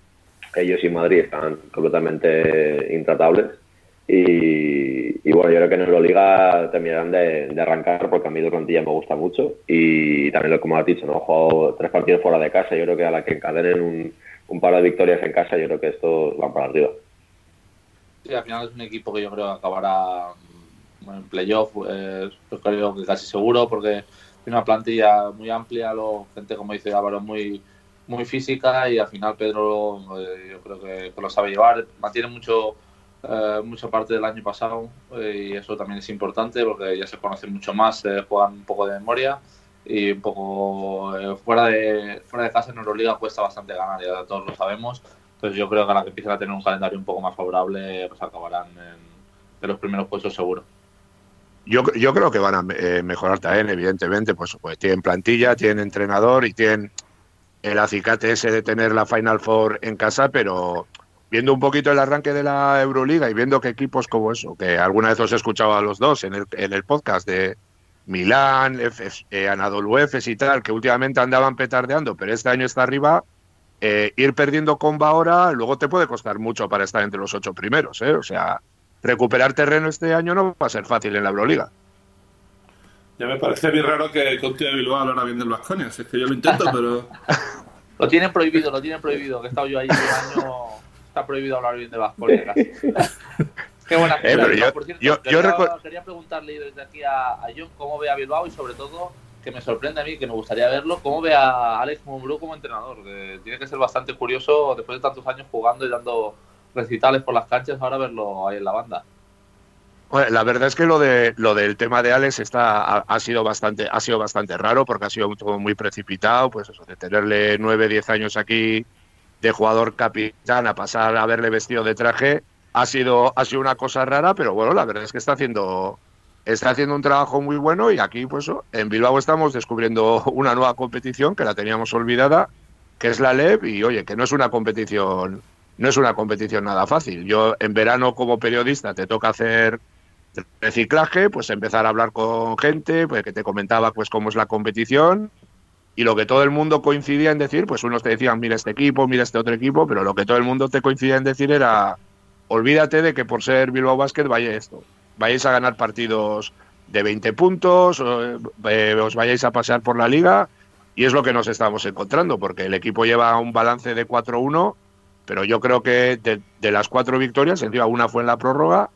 [SPEAKER 4] ellos y Madrid están completamente intratables. Y, bueno, yo creo que en Euroliga terminarán de, arrancar porque a mí plantilla me gusta mucho. Y también, como has dicho, ¿no? he jugado tres partidos fuera de casa. Yo creo que a la que encadenen un, un par de victorias en casa, yo creo que estos van para arriba.
[SPEAKER 3] Sí, al final es un equipo que yo creo que acabará en playoff, pues, creo que casi seguro, porque tiene una plantilla muy amplia, lo, gente como dice Álvaro, muy, muy física y al final Pedro eh, yo creo que, lo sabe llevar, mantiene mucho eh, mucha parte del año pasado eh, y eso también es importante porque ya se conoce mucho más, juegan un poco de memoria y un poco fuera de fuera de casa en Euroliga cuesta bastante ganar, ya todos lo sabemos. Entonces yo creo que a la que empiecen a tener un calendario un poco más favorable, pues acabarán en, los primeros puestos seguro.
[SPEAKER 5] Yo, yo creo que van a eh, mejorar también, evidentemente, pues, pues tienen plantilla, tienen entrenador y tienen el acicate ese de tener la Final Four en casa, pero viendo un poquito el arranque de la Euroliga y viendo que equipos como eso, que alguna vez os he escuchado a los dos en el, en el podcast de Milán, eh, Anadolu Efes y tal, que últimamente andaban petardeando, pero este año está arriba, eh, ir perdiendo comba ahora luego te puede costar mucho para estar entre los ocho primeros, ¿eh? O sea, recuperar terreno este año no va a ser fácil en la Euroliga.
[SPEAKER 2] Ya me parece bien raro que Conti de Bilbao hablara bien del Vasconia. es que yo lo intento, pero.
[SPEAKER 3] lo tienen prohibido, lo tienen prohibido. Que he estado yo ahí un año. Está prohibido hablar bien de Vasconia. Qué buena eh,
[SPEAKER 5] yo, Por cierto, yo,
[SPEAKER 3] quería, preguntarle desde aquí a, a, John cómo ve a Bilbao y sobre todo que me sorprende a mí, que me gustaría verlo, cómo ve a Alex Mumbrú como entrenador. Que tiene que ser bastante curioso después de tantos años jugando y dando recitales por las canchas, ahora verlo ahí en la banda.
[SPEAKER 5] La verdad es que lo de lo del tema de Alex está ha, sido bastante ha sido bastante raro porque ha sido todo muy precipitado, pues eso de tenerle nueve, diez años aquí de jugador capitán a pasar a verle vestido de traje ha sido ha sido una cosa rara, pero bueno, la verdad es que está haciendo está haciendo un trabajo muy bueno y aquí pues en Bilbao estamos descubriendo una nueva competición que la teníamos olvidada, que es la LEB y oye, que no es una competición no es una competición nada fácil. Yo en verano como periodista te toca hacer reciclaje, pues empezar a hablar con gente, pues que te comentaba pues cómo es la competición y lo que todo el mundo coincidía en decir, pues unos te decían, mira este equipo, mira este otro equipo, pero lo que todo el mundo te coincidía en decir era, olvídate de que por ser Bilbao Basket vaya esto, vayáis a ganar partidos de 20 puntos, eh, os vayáis a pasear por la liga, y es lo que nos estamos encontrando, porque el equipo lleva un balance de 4-1, pero yo creo que de, las cuatro victorias, encima una fue en la prórroga,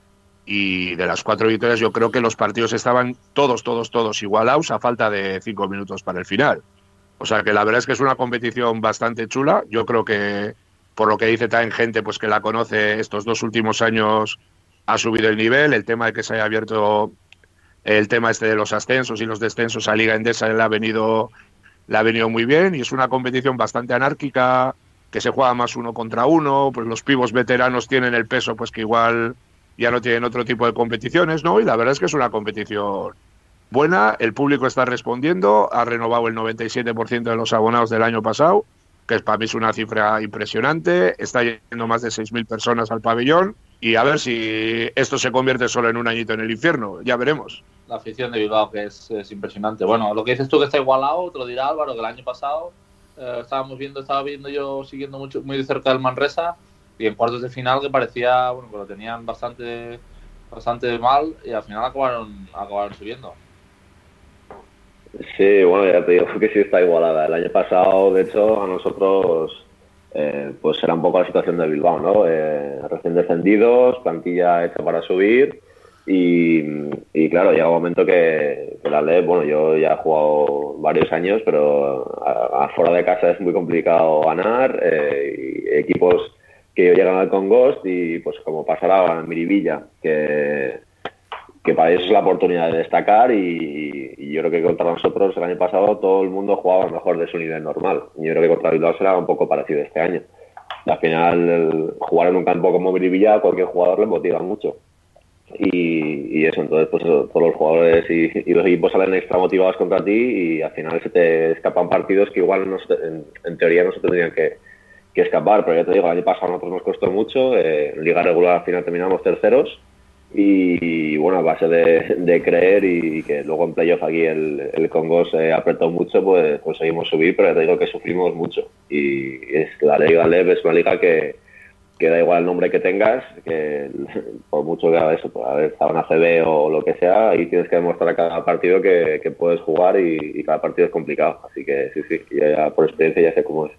[SPEAKER 5] y de las cuatro victorias yo creo que los partidos estaban todos, todos, todos igualados a falta de cinco minutos para el final. O sea que la verdad es que es una competición bastante chula. Yo creo que, por lo que dice también gente pues que la conoce estos dos últimos años, ha subido el nivel. El tema de que se haya abierto el tema este de los ascensos y los descensos a Liga Endesa le ha venido, le ha venido muy bien y es una competición bastante anárquica que se juega más uno contra uno, pues los pibos veteranos tienen el peso pues que igual ya no tienen otro tipo de competiciones, ¿no? Y la verdad es que es una competición buena, el público está respondiendo, ha renovado el 97% de los abonados del año pasado, que para mí es una cifra impresionante, está yendo más de 6.000 personas al pabellón y a ver si esto se convierte solo en un añito en el infierno, ya veremos.
[SPEAKER 3] La afición de Bilbao que es, es impresionante. Bueno, lo que dices tú que está igualado, te lo dirá Álvaro, que el año pasado eh, estábamos viendo, estaba viendo yo siguiendo mucho muy de cerca del Manresa y en cuartos de final que parecía, bueno, que lo tenían bastante bastante mal y al final acabaron acabaron subiendo.
[SPEAKER 4] Sí, bueno, ya te digo que sí está igualada. El año pasado, de hecho, a nosotros eh, pues era un poco la situación de Bilbao, ¿no? Eh, recién descendidos, plantilla hecha para subir y, claro, llega un momento que, que la ley, bueno, yo ya he jugado varios años, pero a, a fuera de casa es muy complicado ganar. Eh, equipos que llegan al Congost y pues como pasará en Miribilla, que, que para ellos es la oportunidad de destacar y, yo creo que contra nosotros el año pasado todo el mundo jugaba mejor de su nivel normal. Y yo creo que contra Bilbao será un poco parecido este año. Al final, jugar en un campo como Miribilla a cualquier jugador le motiva mucho. Y, eso, entonces, pues todos los jugadores y, los equipos salen extra motivados contra ti y al final se te escapan partidos que igual no se, en, teoría no se tendrían que, que, escapar. Pero ya te digo, el año pasado a nosotros nos costó mucho. Eh, en Liga Regular al final terminamos terceros. Y, bueno, a base de, de, creer y que luego en playoff aquí el, el Congo se apretó mucho, pues conseguimos subir, pero ya te digo que sufrimos mucho. Y es la Liga Lev es una liga que, que da igual el nombre que tengas, que por mucho que haga eso, pues haber estado en ACB o lo que sea, ahí tienes que demostrar a cada partido que, que puedes jugar y, y, cada partido es complicado. Así que sí, sí, ya, por experiencia ya sé cómo es.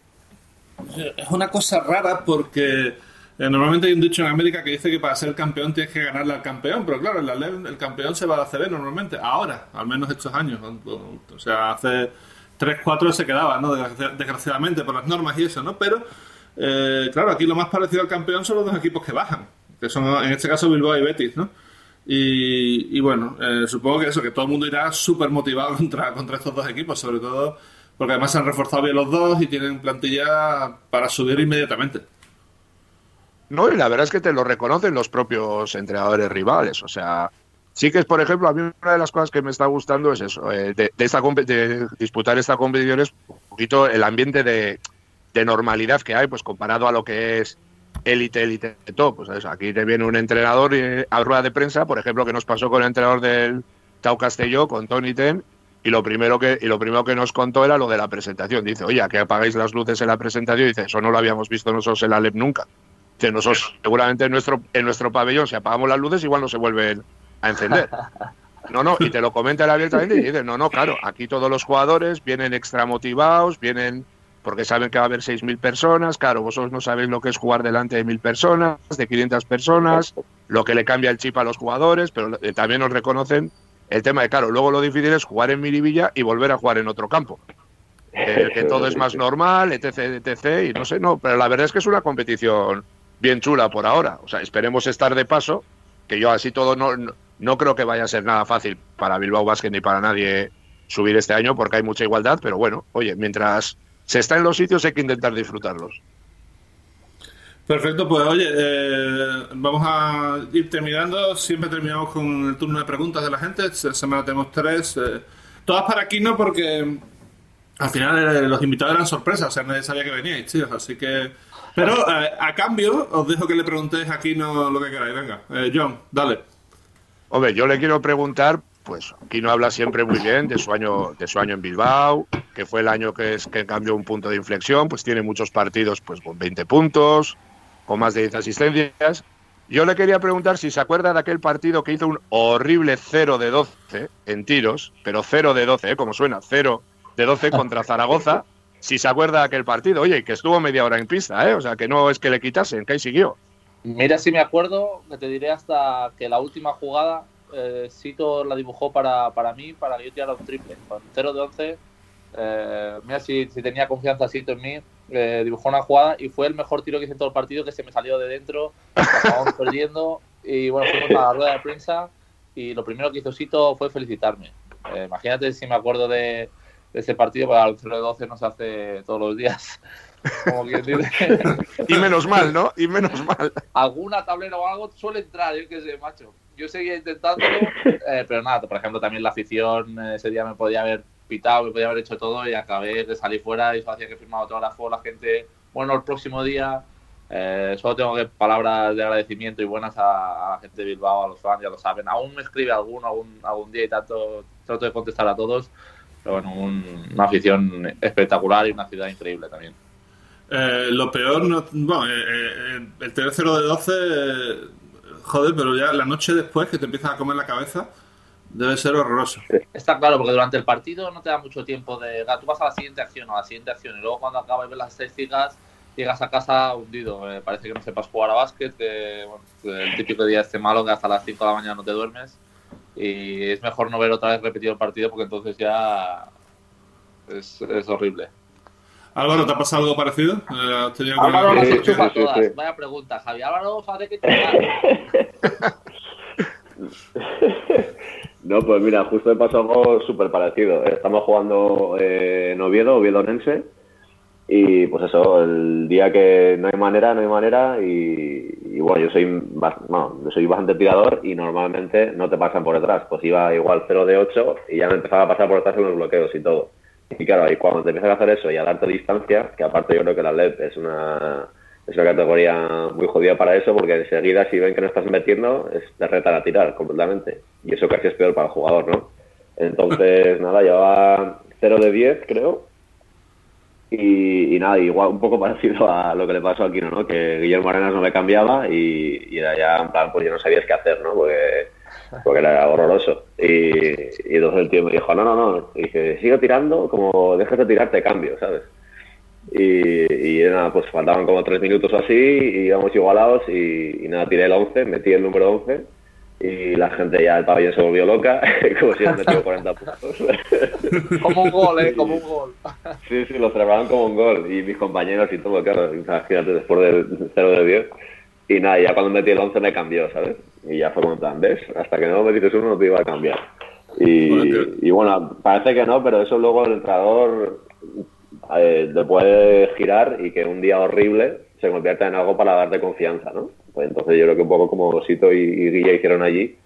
[SPEAKER 2] Es una cosa rara porque eh, normalmente hay un dicho en América que dice que para ser campeón tienes que ganarle al campeón, pero claro, el campeón se va a la CB normalmente, ahora, al menos estos años. O sea, hace 3, 4 se quedaba, ¿no? Desgraciadamente, por las normas y eso, ¿no? Pero eh, claro, aquí lo más parecido al campeón son los dos equipos que bajan, que son en este caso Bilbao y Betis, ¿no? Y, bueno, eh, supongo que eso, que todo el mundo irá súper motivado contra, contra estos dos equipos, sobre todo porque además se han reforzado bien los dos y tienen plantilla para subir inmediatamente.
[SPEAKER 5] No, y la verdad es que te lo reconocen los propios entrenadores rivales, o sea, sí que es, por ejemplo, a mí una de las cosas que me está gustando es eso, eh, de, de, esta, de disputar esta competición es un poquito el ambiente de de normalidad que hay, pues comparado a lo que es élite, élite todo. Pues ¿sabes? aquí te viene un entrenador y, a rueda de prensa, por ejemplo, que nos pasó con el entrenador del Tau Castelló, con Tony Ten, y lo primero que y lo primero que nos contó era lo de la presentación. Dice, oye, que apagáis las luces en la presentación. Dice, eso no lo habíamos visto nosotros en la LEP nunca. Dice, nosotros seguramente en nuestro, en nuestro pabellón, si apagamos las luces, igual no se vuelven a encender. No, no, y te lo comenta él abiertamente y dice, no, no, claro, aquí todos los jugadores vienen extra motivados, vienen porque saben que va a haber 6.000 personas, claro, vosotros no sabéis lo que es jugar delante de 1.000 personas, de 500 personas, lo que le cambia el chip a los jugadores, pero también nos reconocen el tema de, claro, luego lo difícil es jugar en Miribilla y volver a jugar en otro campo. Eh, que todo es más normal, etc, etc, y no sé, no, pero la verdad es que es una competición bien chula por ahora, o sea, esperemos estar de paso, que yo así todo no, no, no creo que vaya a ser nada fácil para Bilbao Basket ni para nadie subir este año porque hay mucha igualdad, pero bueno, oye, mientras se está en los sitios hay que intentar disfrutarlos.
[SPEAKER 2] Perfecto, pues oye, eh, vamos a ir terminando. Siempre terminamos con el turno de preguntas de la gente. Esta semana tenemos tres. Eh, todas para aquí no, porque al final eh, los invitados eran sorpresas, o sea, nadie sabía que veníais, tíos. Así que. Pero a cambio, os dejo que le preguntéis aquí no lo que queráis. Venga, John, dale.
[SPEAKER 5] Hombre, yo le quiero preguntar pues Kino habla siempre muy bien de su año, de su año en Bilbao, que fue el año que, es, que cambió un punto de inflexión, pues tiene muchos partidos pues con 20 puntos, con más de 10 asistencias. Yo le quería preguntar si se acuerda de aquel partido que hizo un horrible 0 de 12 en tiros, pero 0 de 12, ¿eh? como suena, 0 de 12 contra Zaragoza. Si se acuerda de aquel partido, oye, que estuvo media hora en pista, ¿eh? o sea, que no es que le quitasen, que ahí siguió.
[SPEAKER 3] Mira si me acuerdo, que te diré hasta que la última jugada eh, Sito la dibujó para, para mí, para que yo tirara un triple. Con 0 de 11, eh, mira si, si, tenía confianza Sito en mí, eh, dibujó una jugada y fue el mejor tiro que hice en todo el partido, que se me salió de dentro, acabamos perdiendo y bueno, fuimos a la rueda de prensa y lo primero que hizo Sito fue felicitarme. Eh, imagínate si me acuerdo de, de ese partido, para el 0 de 12 no se hace todos los días. Como quien dice.
[SPEAKER 5] y menos mal, ¿no? Y menos mal.
[SPEAKER 3] Alguna tablera o algo suele entrar, yo qué sé, macho yo seguía intentándolo, eh, pero nada, por ejemplo, también la afición eh, ese día me podía haber pitado, me podía haber hecho todo y acabé de salir fuera y eso hacía que firmaba autógrafo la gente. Bueno, el próximo día eh, solo tengo que palabras de agradecimiento y buenas a, a, la gente de Bilbao, a los fans, ya lo saben. Aún me escribe alguno algún, algún día y tanto, trato de contestar a todos, pero bueno, un, una afición espectacular y una ciudad increíble también.
[SPEAKER 2] Eh, lo peor, no, bueno, eh, el tener 0 de 12 joder, pero ya la noche después que te empiezan a comer la cabeza, debe ser horroroso.
[SPEAKER 3] Está claro, porque durante el partido no te da mucho tiempo de. Tú vas a la siguiente acción o a la siguiente acción, y luego cuando acabas de ver las estadísticas, llegas a casa hundido. Eh, parece que no sepas jugar a básquet, que bueno, el típico día este malo que hasta las 5 de la mañana no te duermes. Y es mejor no ver otra vez repetido el partido porque entonces ya es, es horrible.
[SPEAKER 2] Álvaro, ¿te ha pasado algo parecido?
[SPEAKER 3] Eh, tenido Álvaro las sí, todas. Sí, sí. Vaya pregunta, Javi. Álvaro, hace que
[SPEAKER 4] No, pues mira, justo me pasó algo súper parecido. Estamos jugando eh, en Oviedo, Oviedo Nense, y pues eso, el día que no hay manera, no hay manera, y, y bueno, yo soy, bueno, yo soy bastante tirador y normalmente no te pasan por detrás. Pues iba igual 0 de 8 y ya me empezaba a pasar por detrás unos bloqueos y todo. Y claro, y cuando te empiezan a hacer eso y a darte distancia, que aparte yo creo que la LED es una, es una categoría muy jodida para eso, porque enseguida si ven que no estás metiendo, es, te retan a tirar completamente. Y eso casi es peor para el jugador, ¿no? Entonces, nada, llevaba 0 de 10, creo. Y, nada, igual un poco parecido a lo que le pasó a Aquino, ¿no? Que Guillermo Arenas no le cambiaba y, y era ya en plan, pues yo no sabías qué hacer, ¿no? Porque porque era horroroso. Y, y entonces el tío me dijo, no, no, no, y dije, sigo tirando, como déjate tirar, te cambio, ¿sabes? Y, y, nada, pues faltaban como tres minutos o así, y íbamos igualados, y, y, nada, tiré el 11, metí el número 11, y la gente ya, el pabellón se volvió loca, como si hubieran metido 40 puntos.
[SPEAKER 3] como un gol, ¿eh? Como un gol.
[SPEAKER 4] sí, sí, lo celebraban como un gol, y mis compañeros y todo, claro, imagínate, después del 0 de 10. Y nada, ya cuando metí el 11 me cambió, ¿sabes? Y ya fue como plan, ¿ves? Hasta que no metiste uno no te iba a cambiar. Y bueno, y bueno, parece que no, pero eso luego el entrenador eh, le puede girar y que un día horrible se convierta en algo para darte confianza, ¿no? Pues entonces yo creo que un poco como Sito y, y Guilla hicieron allí,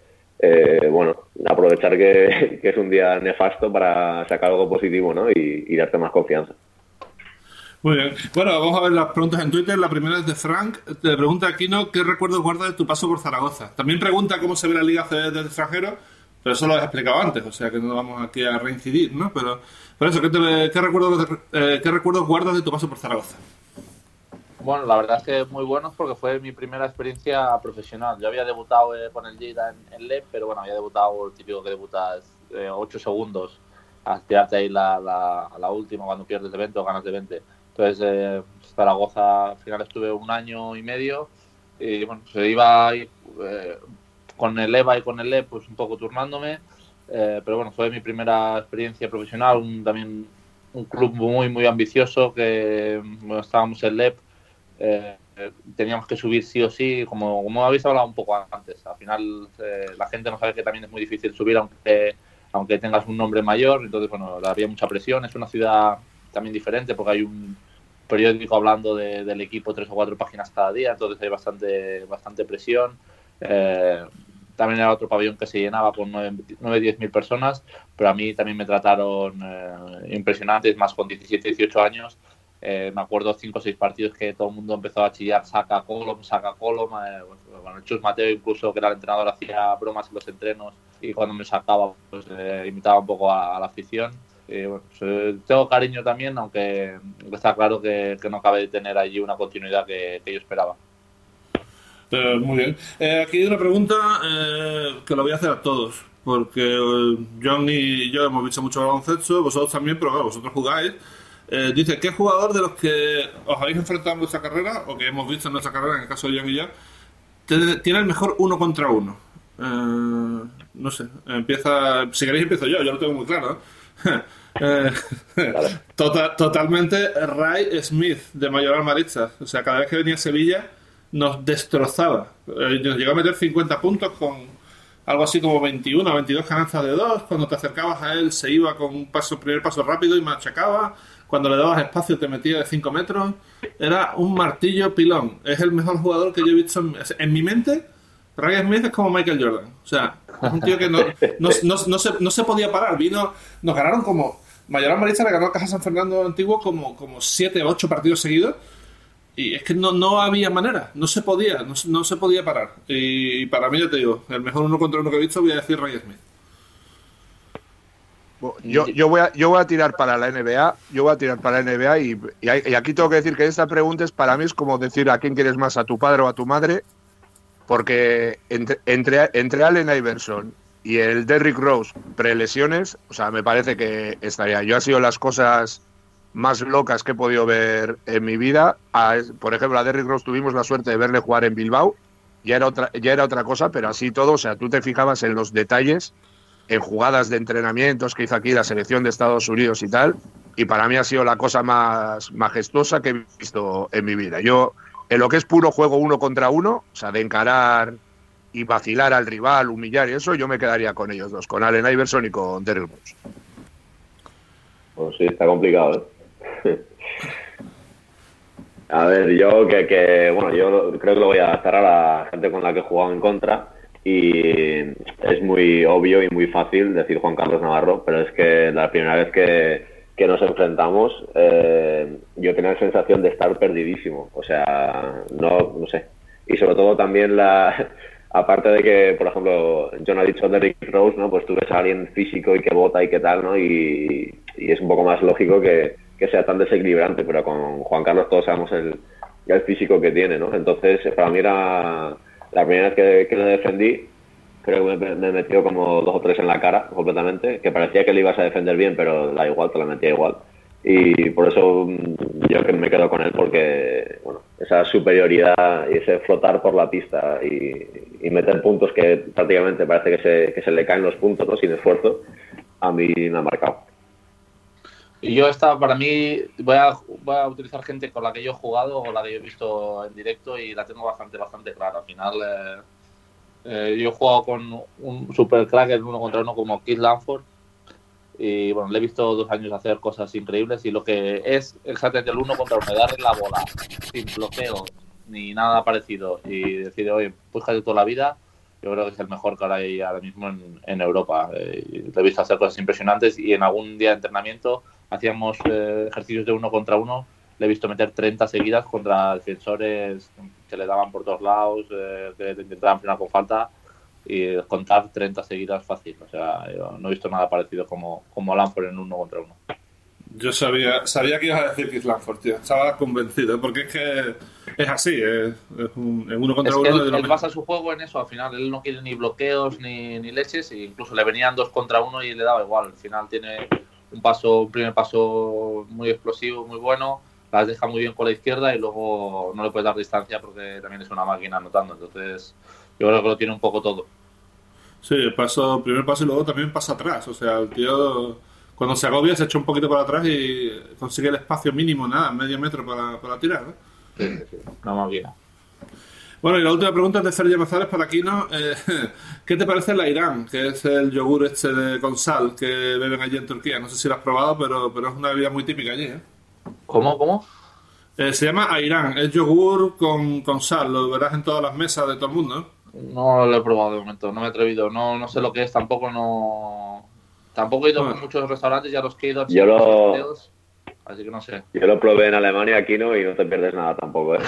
[SPEAKER 4] eh, bueno, aprovechar que, que, es un día nefasto para sacar algo positivo, ¿no? Y, y darte más confianza.
[SPEAKER 2] Muy bien. Bueno, vamos a ver las preguntas en Twitter. La primera es de Frank. Te pregunta Aquino qué recuerdos guardas de tu paso por Zaragoza. También pregunta cómo se ve la liga desde el extranjero, pero eso lo has explicado antes, o sea que no vamos aquí a reincidir, ¿no? Pero, por eso, ¿qué, te, qué recuerdos, eh, ¿qué recuerdos guardas de tu paso por Zaragoza?
[SPEAKER 3] Bueno, la verdad es que muy buenos porque fue mi primera experiencia profesional. Yo había debutado eh, con el Lleida en LEP, pero bueno, había debutado el típico que debutas eh, 8 segundos a tirarte ahí la, la, la, última cuando pierdes de 20 o ganas de 20. Entonces, eh, Zaragoza al final estuve un año y medio y bueno, se iba ahí, eh, con el EVA y con el LEP, pues un poco turnándome, eh, pero bueno, fue mi primera experiencia profesional, un, también un club muy, muy ambicioso que bueno, estábamos en LEP, eh, teníamos que subir sí o sí, como, como habéis hablado un poco antes, al final eh, la gente no sabe que también es muy difícil subir aunque, aunque tengas un nombre mayor, entonces bueno, había mucha presión, es una ciudad también diferente porque hay un periódico hablando de, del equipo tres o cuatro páginas cada día, entonces hay bastante, bastante presión. Eh, también era otro pabellón que se llenaba con 9-10 mil personas, pero a mí también me trataron eh, impresionantes, más con 17, 18 años. eh, me acuerdo cinco o seis partidos que todo el mundo empezó a chillar saca colom, saca colom. Eh, bueno, Chus Mateo incluso, que era el entrenador, hacía bromas en los entrenos y cuando me sacaba, pues eh, imitaba un poco a, la afición. Bueno, pues, tengo cariño también, aunque está claro que, no cabe de tener allí una continuidad que, yo esperaba.
[SPEAKER 2] muy bien. aquí hay una pregunta que lo voy a hacer a todos, porque John y yo hemos visto mucho baloncesto, vosotros también, pero vosotros jugáis. Eh, dice, ¿qué jugador de los que os habéis enfrentado en vuestra carrera, o que hemos visto en nuestra carrera, en el caso de John y yo, tiene el mejor uno contra uno? Eh, no sé, empieza, si queréis empiezo yo, yo lo tengo muy claro. Eh, tota-, totalmente Ray Smith de Mayoral Maritza. O sea, cada vez que venía a Sevilla nos destrozaba. nos llegó a meter 50 puntos con algo así como 21 o 22 canastas de dos. Cuando te acercabas a él se iba con un paso, primer paso rápido y machacaba cuando le dabas espacio te metía de 5 metros. Era un martillo pilón. Es el mejor jugador que yo he visto en, mi mente. Ray Smith es como Michael Jordan. O sea, es un tío que no, no, no, se, no se, podía parar. Vino, nos ganaron como. Mayoral Marista le ganó a Caja San Fernando Antiguo como, como 7 o 8 partidos seguidos. Y es que no, no había manera, no se podía, no, no se podía parar. Y para mí, ya te digo, el mejor uno contra uno que he visto, voy a decir Ray Smith.
[SPEAKER 5] Yo, yo, voy a, yo voy a tirar para la NBA, yo voy a tirar para la NBA y, y, aquí tengo que decir que esta pregunta es para mí es como decir a quién quieres más, a tu padre o a tu madre, porque entre, entre, Allen Iverson y el Derrick Rose prelesiones, o sea, me parece que estaría. Yo ha sido las cosas más locas que he podido ver en mi vida. por ejemplo, a Derrick Rose tuvimos la suerte de verle jugar en Bilbao, ya era otra, ya era otra cosa, pero así todo, o sea, tú te fijabas en los detalles en jugadas de entrenamientos que hizo aquí la selección de Estados Unidos y tal, y para mí ha sido la cosa más majestuosa que he visto en mi vida. Yo, en lo que es puro juego uno contra uno, o sea, de encarar y vacilar al rival, humillar y eso, yo me quedaría con ellos dos, con Allen Iverson y con Terry Rose.
[SPEAKER 4] Pues sí, está complicado, ¿eh? A ver, yo que, que, bueno, yo creo que lo voy a cerrar a la gente con la que he jugado en contra y es muy obvio y muy fácil decir Juan Carlos Navarro, pero es que la primera vez que, que nos enfrentamos eh, yo tenía la sensación de estar perdidísimo, o sea, no, no sé. Y sobre todo también la, aparte de que, por ejemplo, John ha dicho de Rick Rose, ¿no? Pues tú ves a alguien físico y que vota y que tal, ¿no? Y, y es un poco más lógico que, que, sea tan desequilibrante, pero con Juan Carlos todos sabemos el, el físico que tiene, ¿no? Entonces, para mí era la primera vez que, le defendí, creo que me, metió como dos o tres en la cara completamente, que parecía que le ibas a defender bien, pero da igual, te la metía igual. Y por eso mm, yo que me quedo con él, porque bueno, esa superioridad y ese flotar por la pista y, meter puntos que prácticamente parece que se, que se le caen los puntos sin esfuerzo, a mí me ha marcado.
[SPEAKER 3] Y yo esta, para mí, voy a, voy a utilizar gente con la que yo he jugado o la que yo he visto en directo y la tengo bastante, bastante clara. Al final, eh, eh, yo he jugado con un super crack en uno contra uno como Keith Lanford y bueno, le he visto dos años hacer cosas increíbles y lo que es exactamente el uno contra uno, darle la bola sin bloqueo ni nada parecido y decir, oye, pues casi toda la vida, yo creo que es el mejor que hay ahora mismo en, en Europa. Eh, le he visto hacer cosas impresionantes y en algún día de entrenamiento hacíamos eh, ejercicios de uno contra uno, le he visto meter 30 seguidas contra defensores que le daban por todos lados, eh, que intentaban frenar con falta y contar 30 seguidas fácil. O sea, yo no he visto nada parecido como, como Lanford en uno contra uno.
[SPEAKER 2] Yo sabía, sabía que ibas a decir Keith Lanford, tío. Estaba convencido, porque es que es así, es, un, uno contra uno.
[SPEAKER 3] Él, él basa su juego en eso, al final él no quiere ni bloqueos ni, ni leches, e incluso le venían dos contra uno y le daba igual. Al final tiene un paso, un primer paso muy explosivo, muy bueno, las deja muy bien con la izquierda y luego no le puedes dar distancia porque también es una máquina anotando. Entonces, yo creo que lo tiene un poco todo.
[SPEAKER 2] Sí, paso, primer paso y luego también pasa atrás. O sea, el tío cuando se agobia se echa un poquito para atrás y consigue el espacio mínimo, nada, medio metro para, para tirar. ¿no?
[SPEAKER 3] Sí, sí, una máquina.
[SPEAKER 2] Bueno, y la última pregunta es de Sergio Mazares para Kino. Eh, ¿Qué te parece la Irán, que es el yogur este de, con sal que beben allí en Turquía? No sé si lo has probado, pero, pero es una bebida muy típica allí. ¿eh?
[SPEAKER 3] ¿Cómo? ¿Cómo?
[SPEAKER 2] Eh, se llama Airán, es yogur con, con, sal, lo verás en todas las mesas de todo el mundo.
[SPEAKER 3] No lo he probado de momento, no me he atrevido, no, no sé lo que es, tampoco no... Tampoco he ido a muchos restaurantes, ya los que he ido...
[SPEAKER 4] Yo lo...
[SPEAKER 3] Así que no sé.
[SPEAKER 4] Yo lo probé en Alemania, aquí no, y no te pierdes nada tampoco. ¿eh?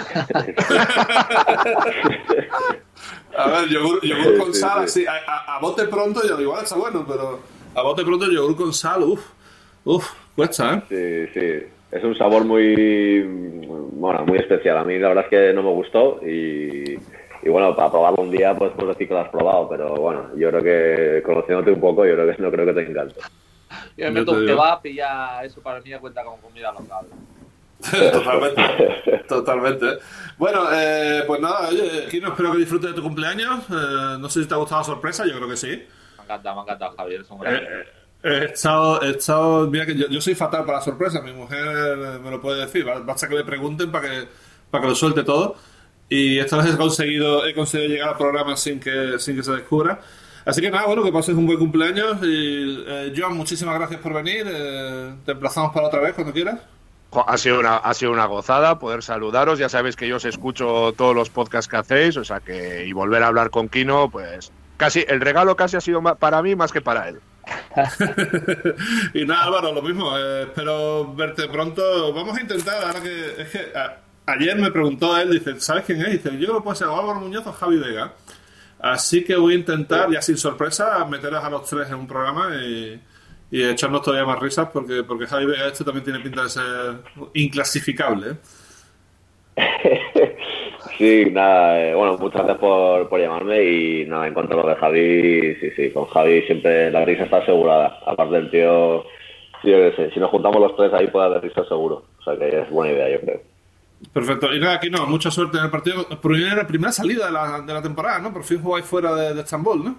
[SPEAKER 2] a ver, yogur, yogur con
[SPEAKER 4] Sí,
[SPEAKER 2] sal,
[SPEAKER 4] sí.
[SPEAKER 2] así, a, a- a bote pronto, yo igual está bueno, pero a bote pronto yogur con sal, uff, uff, cuesta, ¿eh?
[SPEAKER 4] Sí, sí. Es un sabor muy, bueno, muy especial. A mí la verdad es que no me gustó y, y bueno, para probarlo un día pues puedes decir que lo has probado, pero bueno, yo creo que conociéndote un poco, yo creo que no creo que te encante.
[SPEAKER 3] Yo me
[SPEAKER 2] Yo
[SPEAKER 3] meto
[SPEAKER 2] te
[SPEAKER 3] un kebab y ya eso para mí ya cuenta como comida local.
[SPEAKER 2] totalmente, totalmente. Bueno, eh, pues nada, oye, Kino, espero que disfrutes de tu cumpleaños. Eh, no sé si te ha gustado la sorpresa, yo creo que sí.
[SPEAKER 3] Me encanta, me encanta Javier, es un
[SPEAKER 2] Eh,
[SPEAKER 3] gran...
[SPEAKER 2] eh, He estado, he estado, mira que yo, yo soy fatal para la sorpresa, mi mujer eh, me lo puede decir, ba- basta que le pregunten para que, para que lo suelte todo. Y esta vez he conseguido, he conseguido llegar al programa sin que, sin que se descubra. Así que nada, bueno, que pases un buen cumpleaños. Y, eh, Joan, muchísimas gracias por venir. eh, te emplazamos para otra vez cuando quieras.
[SPEAKER 5] Ha sido, una, ha sido una gozada poder saludaros. Ya sabéis que yo os escucho todos los podcasts que hacéis, o sea que y volver a hablar con Kino, pues casi el regalo casi ha sido para mí más que para él.
[SPEAKER 2] y nada, Álvaro, lo mismo. eh, espero verte pronto. Vamos a intentar, ahora que. Es que ayer me preguntó él, dice, ¿sabes quién es? Dice, yo creo que puede ser Álvaro Muñoz o Javi Vega. Así que voy a intentar, ya sin sorpresa, meteros a los tres en un programa y, echarnos todavía más risas porque, porque Javi Vega este también tiene pinta de ser inclasificable. ¿eh?
[SPEAKER 4] Sí, nada, eh, bueno, muchas gracias por, por llamarme y nada, en cuanto a lo de Javi, sí, sí, con Javi siempre la risa está asegurada. Aparte del tío, sí, yo qué sé, si nos juntamos los tres ahí puede haber risa seguro. O sea que es buena idea, yo creo.
[SPEAKER 2] Perfecto. Y nada, aquí no, mucha suerte en el partido. Primera, primera salida de la, de la temporada, ¿no? Por fin jugáis fuera de, de Estambul, ¿no?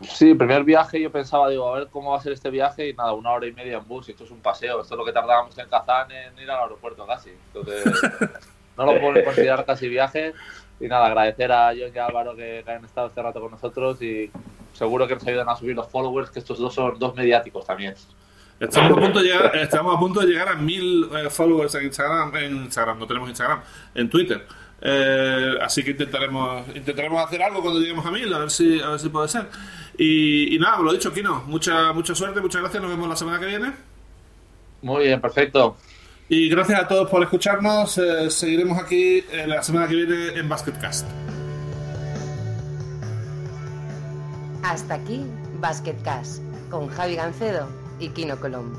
[SPEAKER 3] Sí, primer viaje yo pensaba, digo, a ver cómo va a ser este viaje y nada, una hora y media en bus, y esto es un paseo, esto es lo que tardábamos en Kazán en ir al aeropuerto casi. Entonces, no lo puedo considerar casi viaje y nada, agradecer a John y a Álvaro que, que han estado este rato con nosotros y seguro que nos ayudan a subir los followers, que estos dos son dos mediáticos también.
[SPEAKER 2] Estamos a punto de llegar, estamos a punto de llegar a mil eh, followers en Instagram, en Instagram, no tenemos Instagram, en Twitter. Eh, así que intentaremos intentaremos hacer algo cuando lleguemos a mil, a ver si, a ver si puede ser. Y, y nada, lo dicho, Kino, mucha, mucha suerte, muchas gracias, nos vemos la semana que viene.
[SPEAKER 3] Muy bien, perfecto.
[SPEAKER 2] Y gracias a todos por escucharnos. Eh, seguiremos aquí eh, la semana que viene en Basketcast.
[SPEAKER 1] Hasta aquí Basketcast con Javi Gancedo y Kino Colombo.